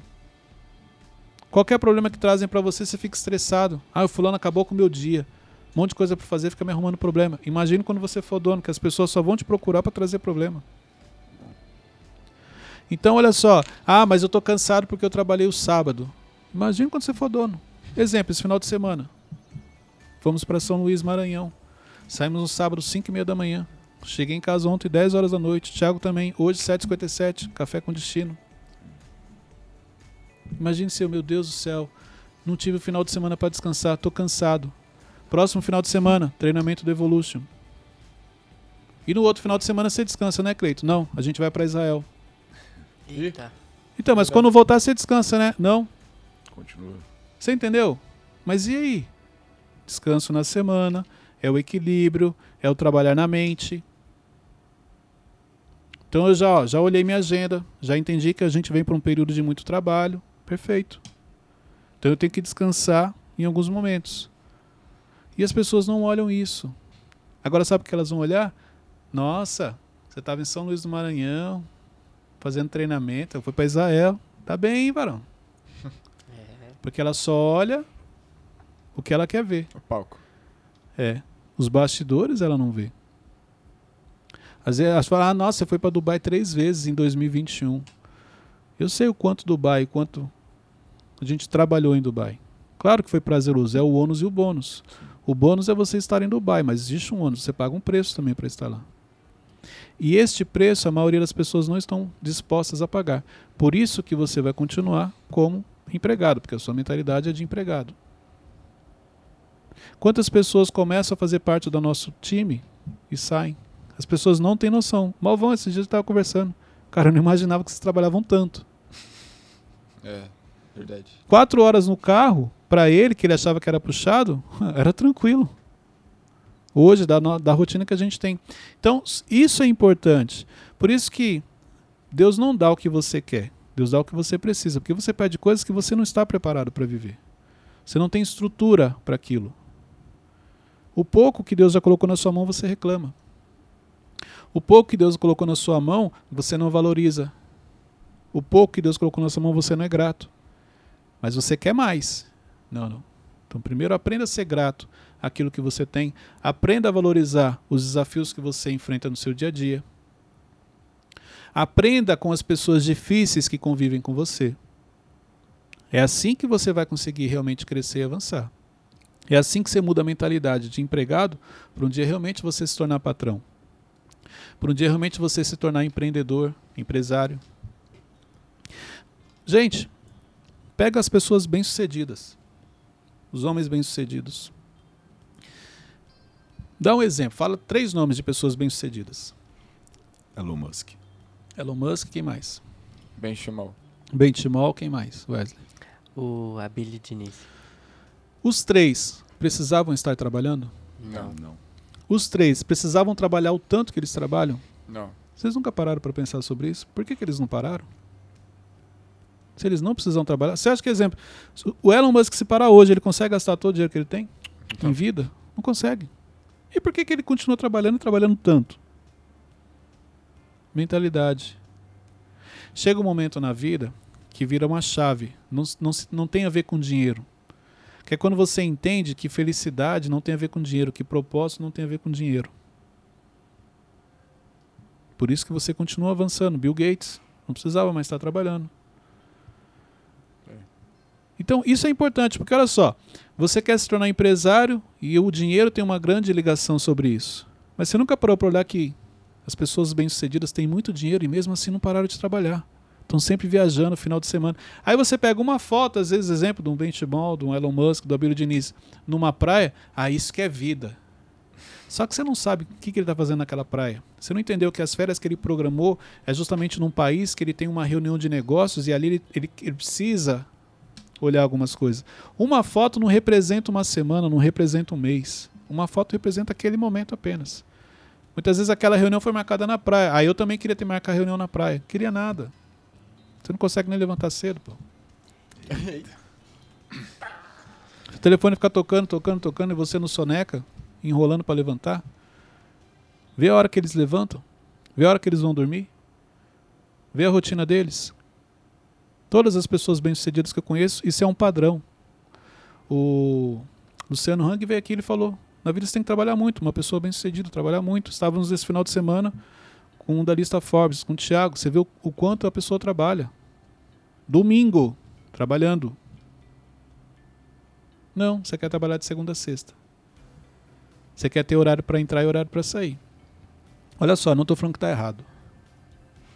Qualquer problema que trazem para você, você fica estressado. Ah, o fulano acabou com o meu dia. Um monte de coisa para fazer, fica me arrumando problema. Imagine quando você for dono, que as pessoas só vão te procurar para trazer problema. Então, olha só. Ah, mas eu tô cansado porque eu trabalhei o sábado. Imagine quando você for dono. Exemplo, esse final de semana. Fomos para São Luís, Maranhão. Saímos no sábado, 5 e meia da manhã. Cheguei em casa ontem, 10 horas da noite. Thiago também, hoje, 7h57. Café com destino. Imagine se eu, meu Deus do céu, não tive o final de semana para descansar, tô cansado. Próximo final de semana, treinamento do Evolution. E no outro final de semana você descansa, né, Cleito? Não, a gente vai para Israel. Eita. Então, mas quando voltar você descansa, né? Não. Continua. Você entendeu? Mas e aí? Descanso na semana, é o equilíbrio, é o trabalhar na mente. Então eu já, ó, já olhei minha agenda, já entendi que a gente vem para um período de muito trabalho. Perfeito. Então eu tenho que descansar em alguns momentos. E as pessoas não olham isso. Agora sabe o que elas vão olhar? Nossa, você estava em São Luís do Maranhão, fazendo treinamento, eu fui para Israel. Tá bem, hein, varão? É. Porque ela só olha o que ela quer ver. O palco. É. Os bastidores ela não vê. Às vezes elas falam, ah, nossa, você foi para Dubai três vezes em 2021. Eu sei o quanto Dubai, quanto a gente trabalhou em Dubai. Claro que foi prazeroso, é o ônus e o bônus. O bônus é você estar em Dubai, mas existe um ônus, você paga um preço também para estar lá. E este preço a maioria das pessoas não estão dispostas a pagar. Por isso que você vai continuar como empregado, porque a sua mentalidade é de empregado. Quantas pessoas começam a fazer parte do nosso time e saem? As pessoas não têm noção. Malvão, esses dias eu estava conversando. Cara, eu não imaginava que vocês trabalhavam tanto. É, verdade. Quatro horas no carro, para ele, que ele achava que era puxado, era tranquilo. Hoje, da, da rotina que a gente tem. Então, isso é importante. Por isso que Deus não dá o que você quer. Deus dá o que você precisa. Porque você pede coisas que você não está preparado para viver. Você não tem estrutura para aquilo. O pouco que Deus já colocou na sua mão, você reclama. O pouco que Deus colocou na sua mão, você não valoriza. O pouco que Deus colocou na sua mão, você não é grato. Mas você quer mais. Não, não. Então, primeiro aprenda a ser grato àquilo que você tem. Aprenda a valorizar os desafios que você enfrenta no seu dia a dia. Aprenda com as pessoas difíceis que convivem com você. É assim que você vai conseguir realmente crescer e avançar. É assim que você muda a mentalidade de empregado para um dia realmente você se tornar patrão. Para um dia realmente você se tornar empreendedor, empresário. Gente, pega as pessoas bem-sucedidas, os homens bem-sucedidos. Dá um exemplo, fala três nomes de pessoas bem-sucedidas. Elon Musk. Elon Musk, quem mais? Bem chamou. Benchimol, quem mais? Wesley. O Abílio Diniz. Os três precisavam estar trabalhando? Não. não. Os três precisavam trabalhar o tanto que eles trabalham? Não. Vocês nunca pararam para pensar sobre isso? Por que, que eles não pararam? Se eles não precisam trabalhar. Você acha que, exemplo, o Elon Musk, se parar hoje, ele consegue gastar todo o dinheiro que ele tem Então. em vida? Não consegue. E por que, que ele continua trabalhando e trabalhando tanto? Mentalidade. Chega um momento na vida que vira uma chave. Não, não, não tem a ver com dinheiro. Que é quando você entende que felicidade não tem a ver com dinheiro, que propósito não tem a ver com dinheiro. Por isso que você continua avançando. Bill Gates não precisava mais estar trabalhando. Então, isso é importante, porque olha só, você quer se tornar empresário e o dinheiro tem uma grande ligação sobre isso. Mas você nunca parou para olhar que as pessoas bem-sucedidas têm muito dinheiro e mesmo assim não pararam de trabalhar. Estão sempre viajando no final de semana. Aí você pega uma foto, às vezes, exemplo de um benchmark, de um Elon Musk, do Abílio Diniz, numa praia, ah, isso que é vida. Só que você não sabe o que, que ele está fazendo naquela praia. Você não entendeu que as férias que ele programou é justamente num país que ele tem uma reunião de negócios e ali ele, ele, ele precisa olhar algumas coisas. Uma foto não representa uma semana, não representa um mês. Uma foto representa aquele momento apenas. Muitas vezes aquela reunião foi marcada na praia. Aí eu também queria ter marcado a reunião na praia. Queria nada. Você não consegue nem levantar cedo, pô. O telefone fica tocando, tocando, tocando e você não soneca, enrolando para levantar. Vê a hora que eles levantam. Vê a hora que eles vão dormir. Vê a rotina deles. Todas as pessoas bem-sucedidas que eu conheço, isso é um padrão. O Luciano Hang veio aqui e ele falou: na vida você tem que trabalhar muito. Uma pessoa bem-sucedida, trabalhar muito. Estávamos esse final de semana com um da lista Forbes, com o Thiago. Você vê o, o quanto a pessoa trabalha. Domingo, trabalhando. Não, você quer trabalhar de segunda a sexta. Você quer ter horário para entrar e horário para sair. Olha só, não estou falando que está errado.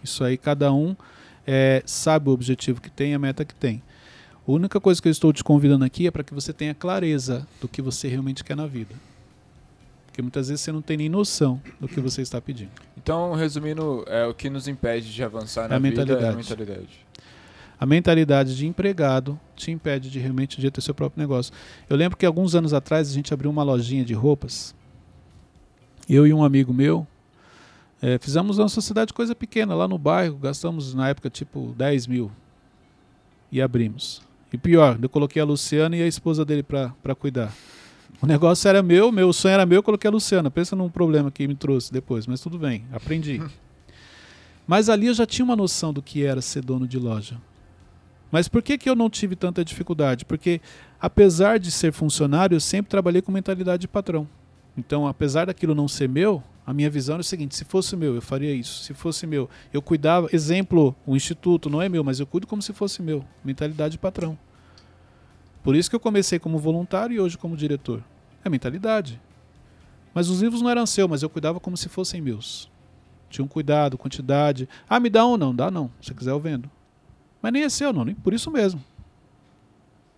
Isso aí, cada um é, sabe o objetivo que tem, a meta que tem. A única coisa que eu estou te convidando aqui é para que você tenha clareza do que você realmente quer na vida. Porque muitas vezes você não tem nem noção do que você está pedindo. Então, resumindo, é, o que nos impede de avançar na a vida é a mentalidade. mentalidade. A mentalidade de empregado te impede de realmente de ter seu próprio negócio. Eu lembro que alguns anos atrás a gente abriu uma lojinha de roupas. Eu e um amigo meu eh, fizemos uma sociedade coisa pequena lá no bairro. Gastamos na época tipo 10 mil e abrimos. E pior, eu coloquei a Luciana e a esposa dele para cuidar. O negócio era meu, meu sonho era meu, eu coloquei a Luciana. Pensa num problema que me trouxe depois, mas tudo bem, aprendi. Mas ali eu já tinha uma noção do que era ser dono de loja. Mas por que, que eu não tive tanta dificuldade? Porque Apesar de ser funcionário, eu sempre trabalhei com mentalidade de patrão. Então, apesar daquilo não ser meu, a minha visão é o seguinte: se fosse meu, eu faria isso. Se fosse meu, eu cuidava. Exemplo, o instituto não é meu, mas eu cuido como se fosse meu. Mentalidade de patrão. Por isso que eu comecei como voluntário e hoje como diretor. É mentalidade. Mas os livros não eram seus, mas eu cuidava como se fossem meus. Tinha um cuidado, quantidade. Ah, me dá um? Não, dá não. Se quiser, eu vendo. Mas nem é seu, não. Por isso mesmo.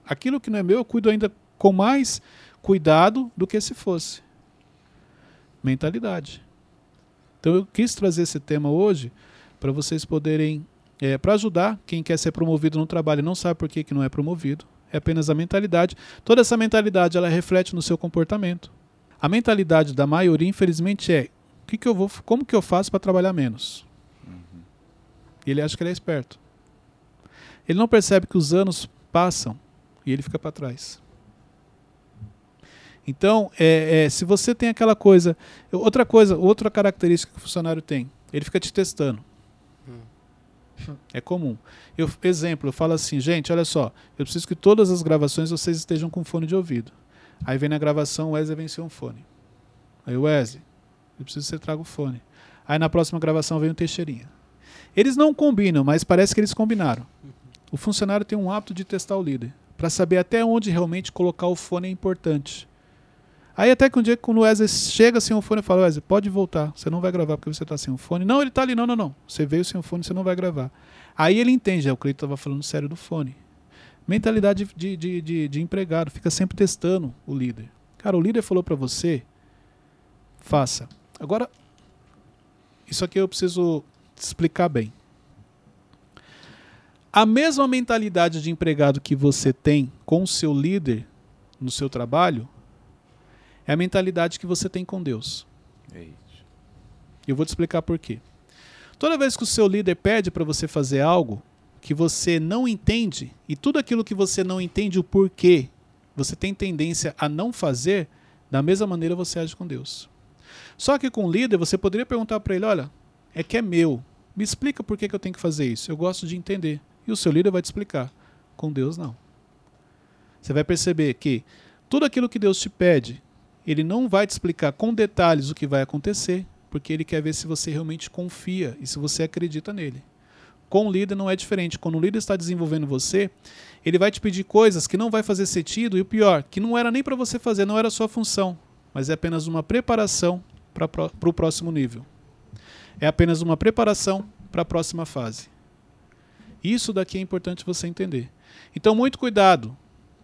Aquilo que não é meu, eu cuido ainda com mais cuidado do que se fosse mentalidade. Então eu quis trazer esse tema hoje para vocês poderem, é, para ajudar quem quer ser promovido no trabalho e não sabe por que, que não é promovido. É apenas a mentalidade. Toda essa mentalidade ela reflete no seu comportamento. A mentalidade da maioria, infelizmente, é que que eu vou, como que eu faço para trabalhar menos? Uhum. Ele acha que ele é esperto. Ele não percebe que os anos passam e ele fica para trás. Então, é, é, se você tem aquela coisa. Outra coisa, outra característica que o funcionário tem, ele fica te testando. Hum. É comum. Eu, exemplo, eu falo assim, gente, olha só, eu preciso que todas as gravações vocês estejam com fone de ouvido. Aí vem na gravação, o Wesley vem sem um fone. Aí o Wesley, eu preciso que você traga o fone. Aí na próxima gravação vem o Teixeirinha. Eles não combinam, mas parece que eles combinaram. O funcionário tem um hábito de testar o líder, para saber até onde realmente colocar o fone é importante. Aí até que um dia, quando o Wesley chega sem o fone, eu falo, Wesley, pode voltar, você não vai gravar porque você está sem o fone. Não, ele está ali, não, não, não. Você veio sem o fone, você não vai gravar. Aí ele entende, é, o Cleiton estava falando sério do fone. Mentalidade de, de, de, de, empregado, fica sempre testando o líder. Cara, o líder falou para você, faça. Agora, isso aqui eu preciso explicar bem. A mesma mentalidade de empregado que você tem com o seu líder no seu trabalho, é a mentalidade que você tem com Deus. É isso. Eu vou te explicar por quê. Toda vez que o seu líder pede para você fazer algo que você não entende, e tudo aquilo que você não entende o porquê, você tem tendência a não fazer, da mesma maneira você age com Deus. Só que com o líder, você poderia perguntar para ele: olha, é que é meu. Me explica por que, que eu tenho que fazer isso. Eu gosto de entender. E o seu líder vai te explicar. Com Deus, não. Você vai perceber que tudo aquilo que Deus te pede, ele não vai te explicar com detalhes o que vai acontecer, porque ele quer ver se você realmente confia e se você acredita nele. Com o líder não é diferente. Quando o líder está desenvolvendo você, ele vai te pedir coisas que não vai fazer sentido e o pior, que não era nem para você fazer, não era sua função, mas é apenas uma preparação para o próximo nível. É apenas uma preparação para a próxima fase. Isso daqui é importante você entender. Então, muito cuidado,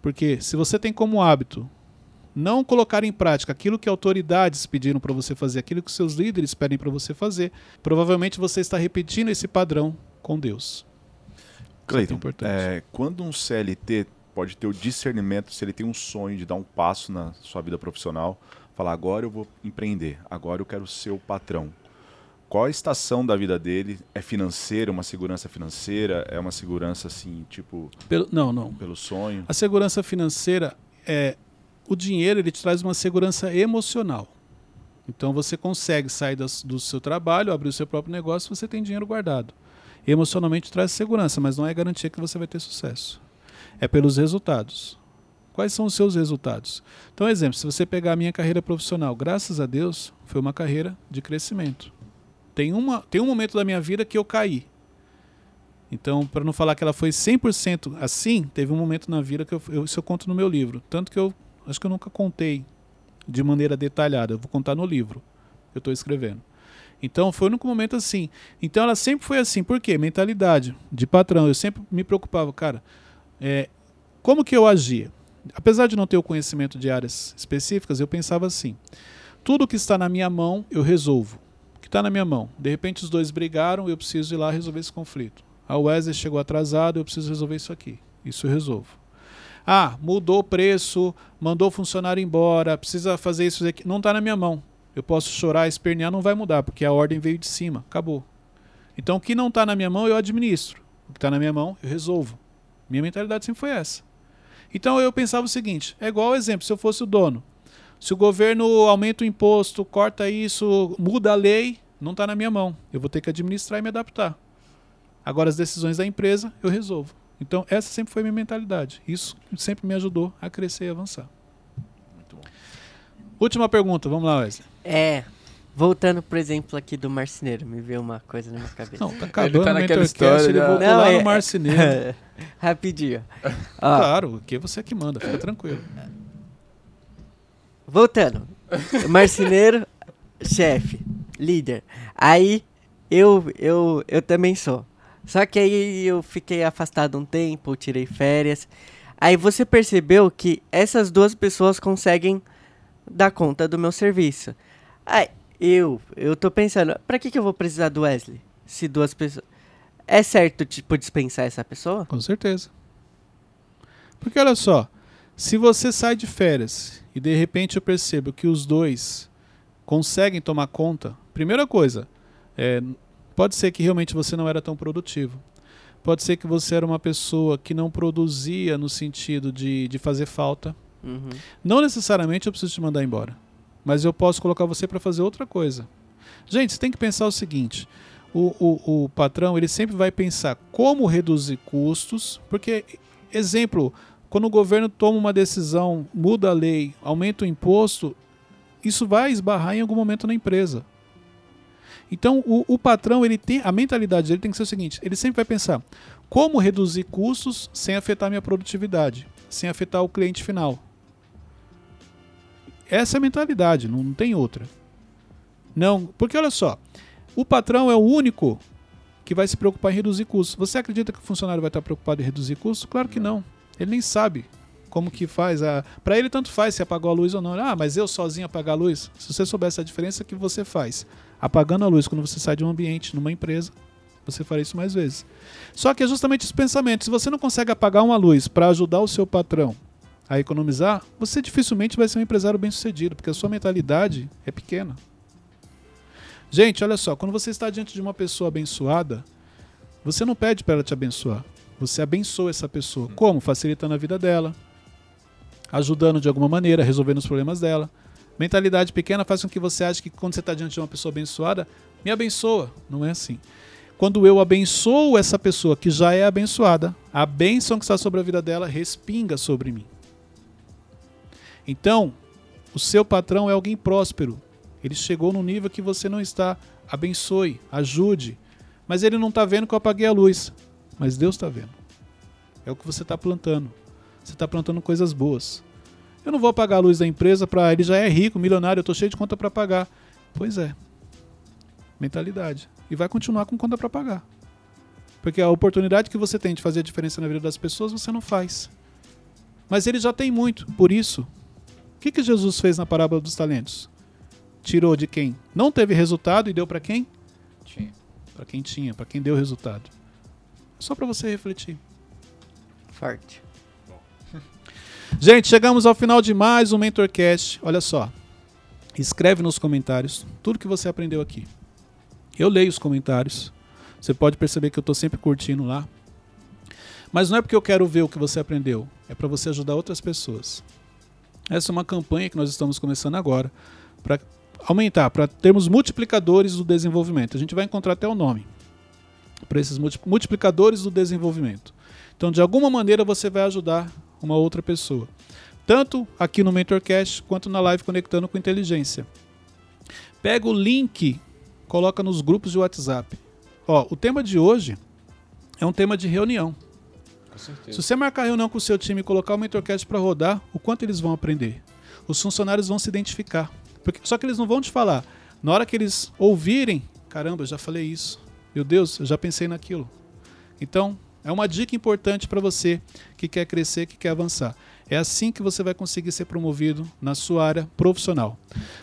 porque se você tem como hábito não colocar em prática aquilo que autoridades pediram para você fazer, aquilo que seus líderes pedem para você fazer, provavelmente você está repetindo esse padrão com Deus. Cleiton, é, quando um CLT pode ter o discernimento, se ele tem um sonho de dar um passo na sua vida profissional, falar agora eu vou empreender, agora eu quero ser o patrão. Qual a estação da vida dele? É financeira, uma segurança financeira? É uma segurança assim, tipo. Pelo, não, não. Pelo sonho? A segurança financeira é o dinheiro ele te traz uma segurança emocional. Então você consegue sair das, do seu trabalho, abrir o seu próprio negócio, você tem dinheiro guardado. Emocionalmente traz segurança, mas não é garantia que você vai ter sucesso. É pelos resultados. Quais são os seus resultados? Então, exemplo, se você pegar a minha carreira profissional, graças a Deus, foi uma carreira de crescimento. Tem, uma, tem um momento da minha vida que eu caí. Então, para não falar que ela foi 100% assim, teve um momento na vida que eu, eu, isso eu conto no meu livro. Tanto que eu acho que eu nunca contei de maneira detalhada. Eu vou contar no livro eu estou escrevendo. Então foi no momento assim. Então ela sempre foi assim. Por quê? Mentalidade de patrão. Eu sempre me preocupava, cara. É, como que eu agia? Apesar de não ter o conhecimento de áreas específicas, eu pensava assim: tudo que está na minha mão eu resolvo. O que está na minha mão? De repente os dois brigaram, eu preciso ir lá resolver esse conflito. A Wesley chegou atrasado, eu preciso resolver isso aqui. Isso eu resolvo. Ah, mudou o preço, mandou o funcionário embora, precisa fazer isso aqui. Não está na minha mão. Eu posso chorar, espernear, não vai mudar, porque a ordem veio de cima. Acabou. Então o que não está na minha mão, eu administro. O que está na minha mão, eu resolvo. Minha mentalidade sempre foi essa. Então eu pensava o seguinte: é igual exemplo, se eu fosse o dono. Se o governo aumenta o imposto, corta isso, muda a lei, não está na minha mão. Eu vou ter que administrar e me adaptar. Agora as decisões da empresa eu resolvo. Então, essa sempre foi a minha mentalidade. Isso sempre me ajudou a crescer e avançar. Muito bom. Última pergunta, vamos lá, Wesley. É. Voltando pro exemplo aqui do marceneiro, me veio uma coisa na minha cabeça. Não, tá acabando tá o naquela história ele voltou Não, lá é- no marceneiro. Rapidinho. Ó, Claro, aqui é você que manda, fica tranquilo. Voltando. Marceneiro, chefe, líder. Aí eu, eu, eu também sou. Só que aí eu fiquei afastado um tempo, tirei férias. Aí você percebeu que essas duas pessoas conseguem dar conta do meu serviço. Aí eu, eu tô pensando, pra que, que eu vou precisar do Wesley? Se duas pessoas. É certo, tipo, dispensar essa pessoa? Com certeza. Porque olha só, se você sai de férias e de repente eu percebo que os dois conseguem tomar conta, primeira coisa, é, pode ser que realmente você não era tão produtivo. Pode ser que você era uma pessoa que não produzia no sentido de, de fazer falta. Uhum. Não necessariamente eu preciso te mandar embora, mas eu posso colocar você para fazer outra coisa. Gente, você tem que pensar o seguinte: o, o, o patrão ele sempre vai pensar como reduzir custos, porque, exemplo, quando o governo toma uma decisão, muda a lei, aumenta o imposto, isso vai esbarrar em algum momento na empresa. Então, o, o patrão, ele tem a mentalidade dele tem que ser o seguinte: ele sempre vai pensar como reduzir custos sem afetar minha produtividade, sem afetar o cliente final. Essa é a mentalidade, não, não tem outra. Não, porque olha só, o patrão é o único que vai se preocupar em reduzir custos. Você acredita que o funcionário vai estar preocupado em reduzir custos? Claro que não. Ele nem sabe como que faz. A... Para ele tanto faz se apagou a luz ou não. Ah, mas eu sozinho apagar a luz? Se você soubesse a diferença que você faz apagando a luz quando você sai de um ambiente, numa empresa, você faria isso mais vezes. Só que é justamente esse pensamento. Se você não consegue apagar uma luz para ajudar o seu patrão a economizar, você dificilmente vai ser um empresário bem sucedido, porque a sua mentalidade é pequena. Gente, olha só, quando você está diante de uma pessoa abençoada, você não pede para ela te abençoar. Você abençoa essa pessoa. Como? Facilitando a vida dela, ajudando de alguma maneira, resolvendo os problemas dela. Mentalidade pequena faz com que você ache que quando você está diante de uma pessoa abençoada, me abençoa. Não é assim. Quando eu abençoo essa pessoa que já é abençoada, a bênção que está sobre a vida dela respinga sobre mim. Então, o seu patrão é alguém próspero. Ele chegou no nível que você não está. Abençoe, ajude. Mas ele não está vendo que eu apaguei a luz. Mas Deus está vendo. É o que você está plantando. Você está plantando coisas boas. Eu não vou apagar a luz da empresa para ele já é rico, milionário, eu estou cheio de conta para pagar. Pois é. Mentalidade. E vai continuar com conta para pagar. Porque a oportunidade que você tem de fazer a diferença na vida das pessoas, você não faz. Mas ele já tem muito. Por isso, o que, que Jesus fez na parábola dos talentos? Tirou de quem não teve resultado e deu para quem? Tinha. Para quem tinha, para quem deu resultado. Só para você refletir. Forte. Gente, chegamos ao final de mais um Mentorcast. Olha só. Escreve nos comentários tudo que você aprendeu aqui. Eu leio os comentários. Você pode perceber que eu estou sempre curtindo lá. Mas não é porque eu quero ver o que você aprendeu, é para você ajudar outras pessoas. Essa é uma campanha que nós estamos começando agora para aumentar, para termos multiplicadores do desenvolvimento. A gente vai encontrar até o nome para esses multi- multiplicadores do desenvolvimento. Então, de alguma maneira, você vai ajudar uma outra pessoa. Tanto aqui no Mentorcast quanto na live Conectando com Inteligência. Pega o link, coloca nos grupos de WhatsApp. Ó, o tema de hoje é um tema de reunião. Com Se você marcar reunião com o seu time e colocar o Mentorcast para rodar, o quanto eles vão aprender? Os funcionários vão se identificar. Porque, só que eles não vão te falar. Na hora que eles ouvirem, caramba, eu já falei isso. Meu Deus, eu já pensei naquilo. Então, é uma dica importante para você que quer crescer, que quer avançar. É assim que você vai conseguir ser promovido na sua área profissional.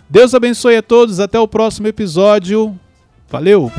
Deus abençoe a todos. Até o próximo episódio. Valeu!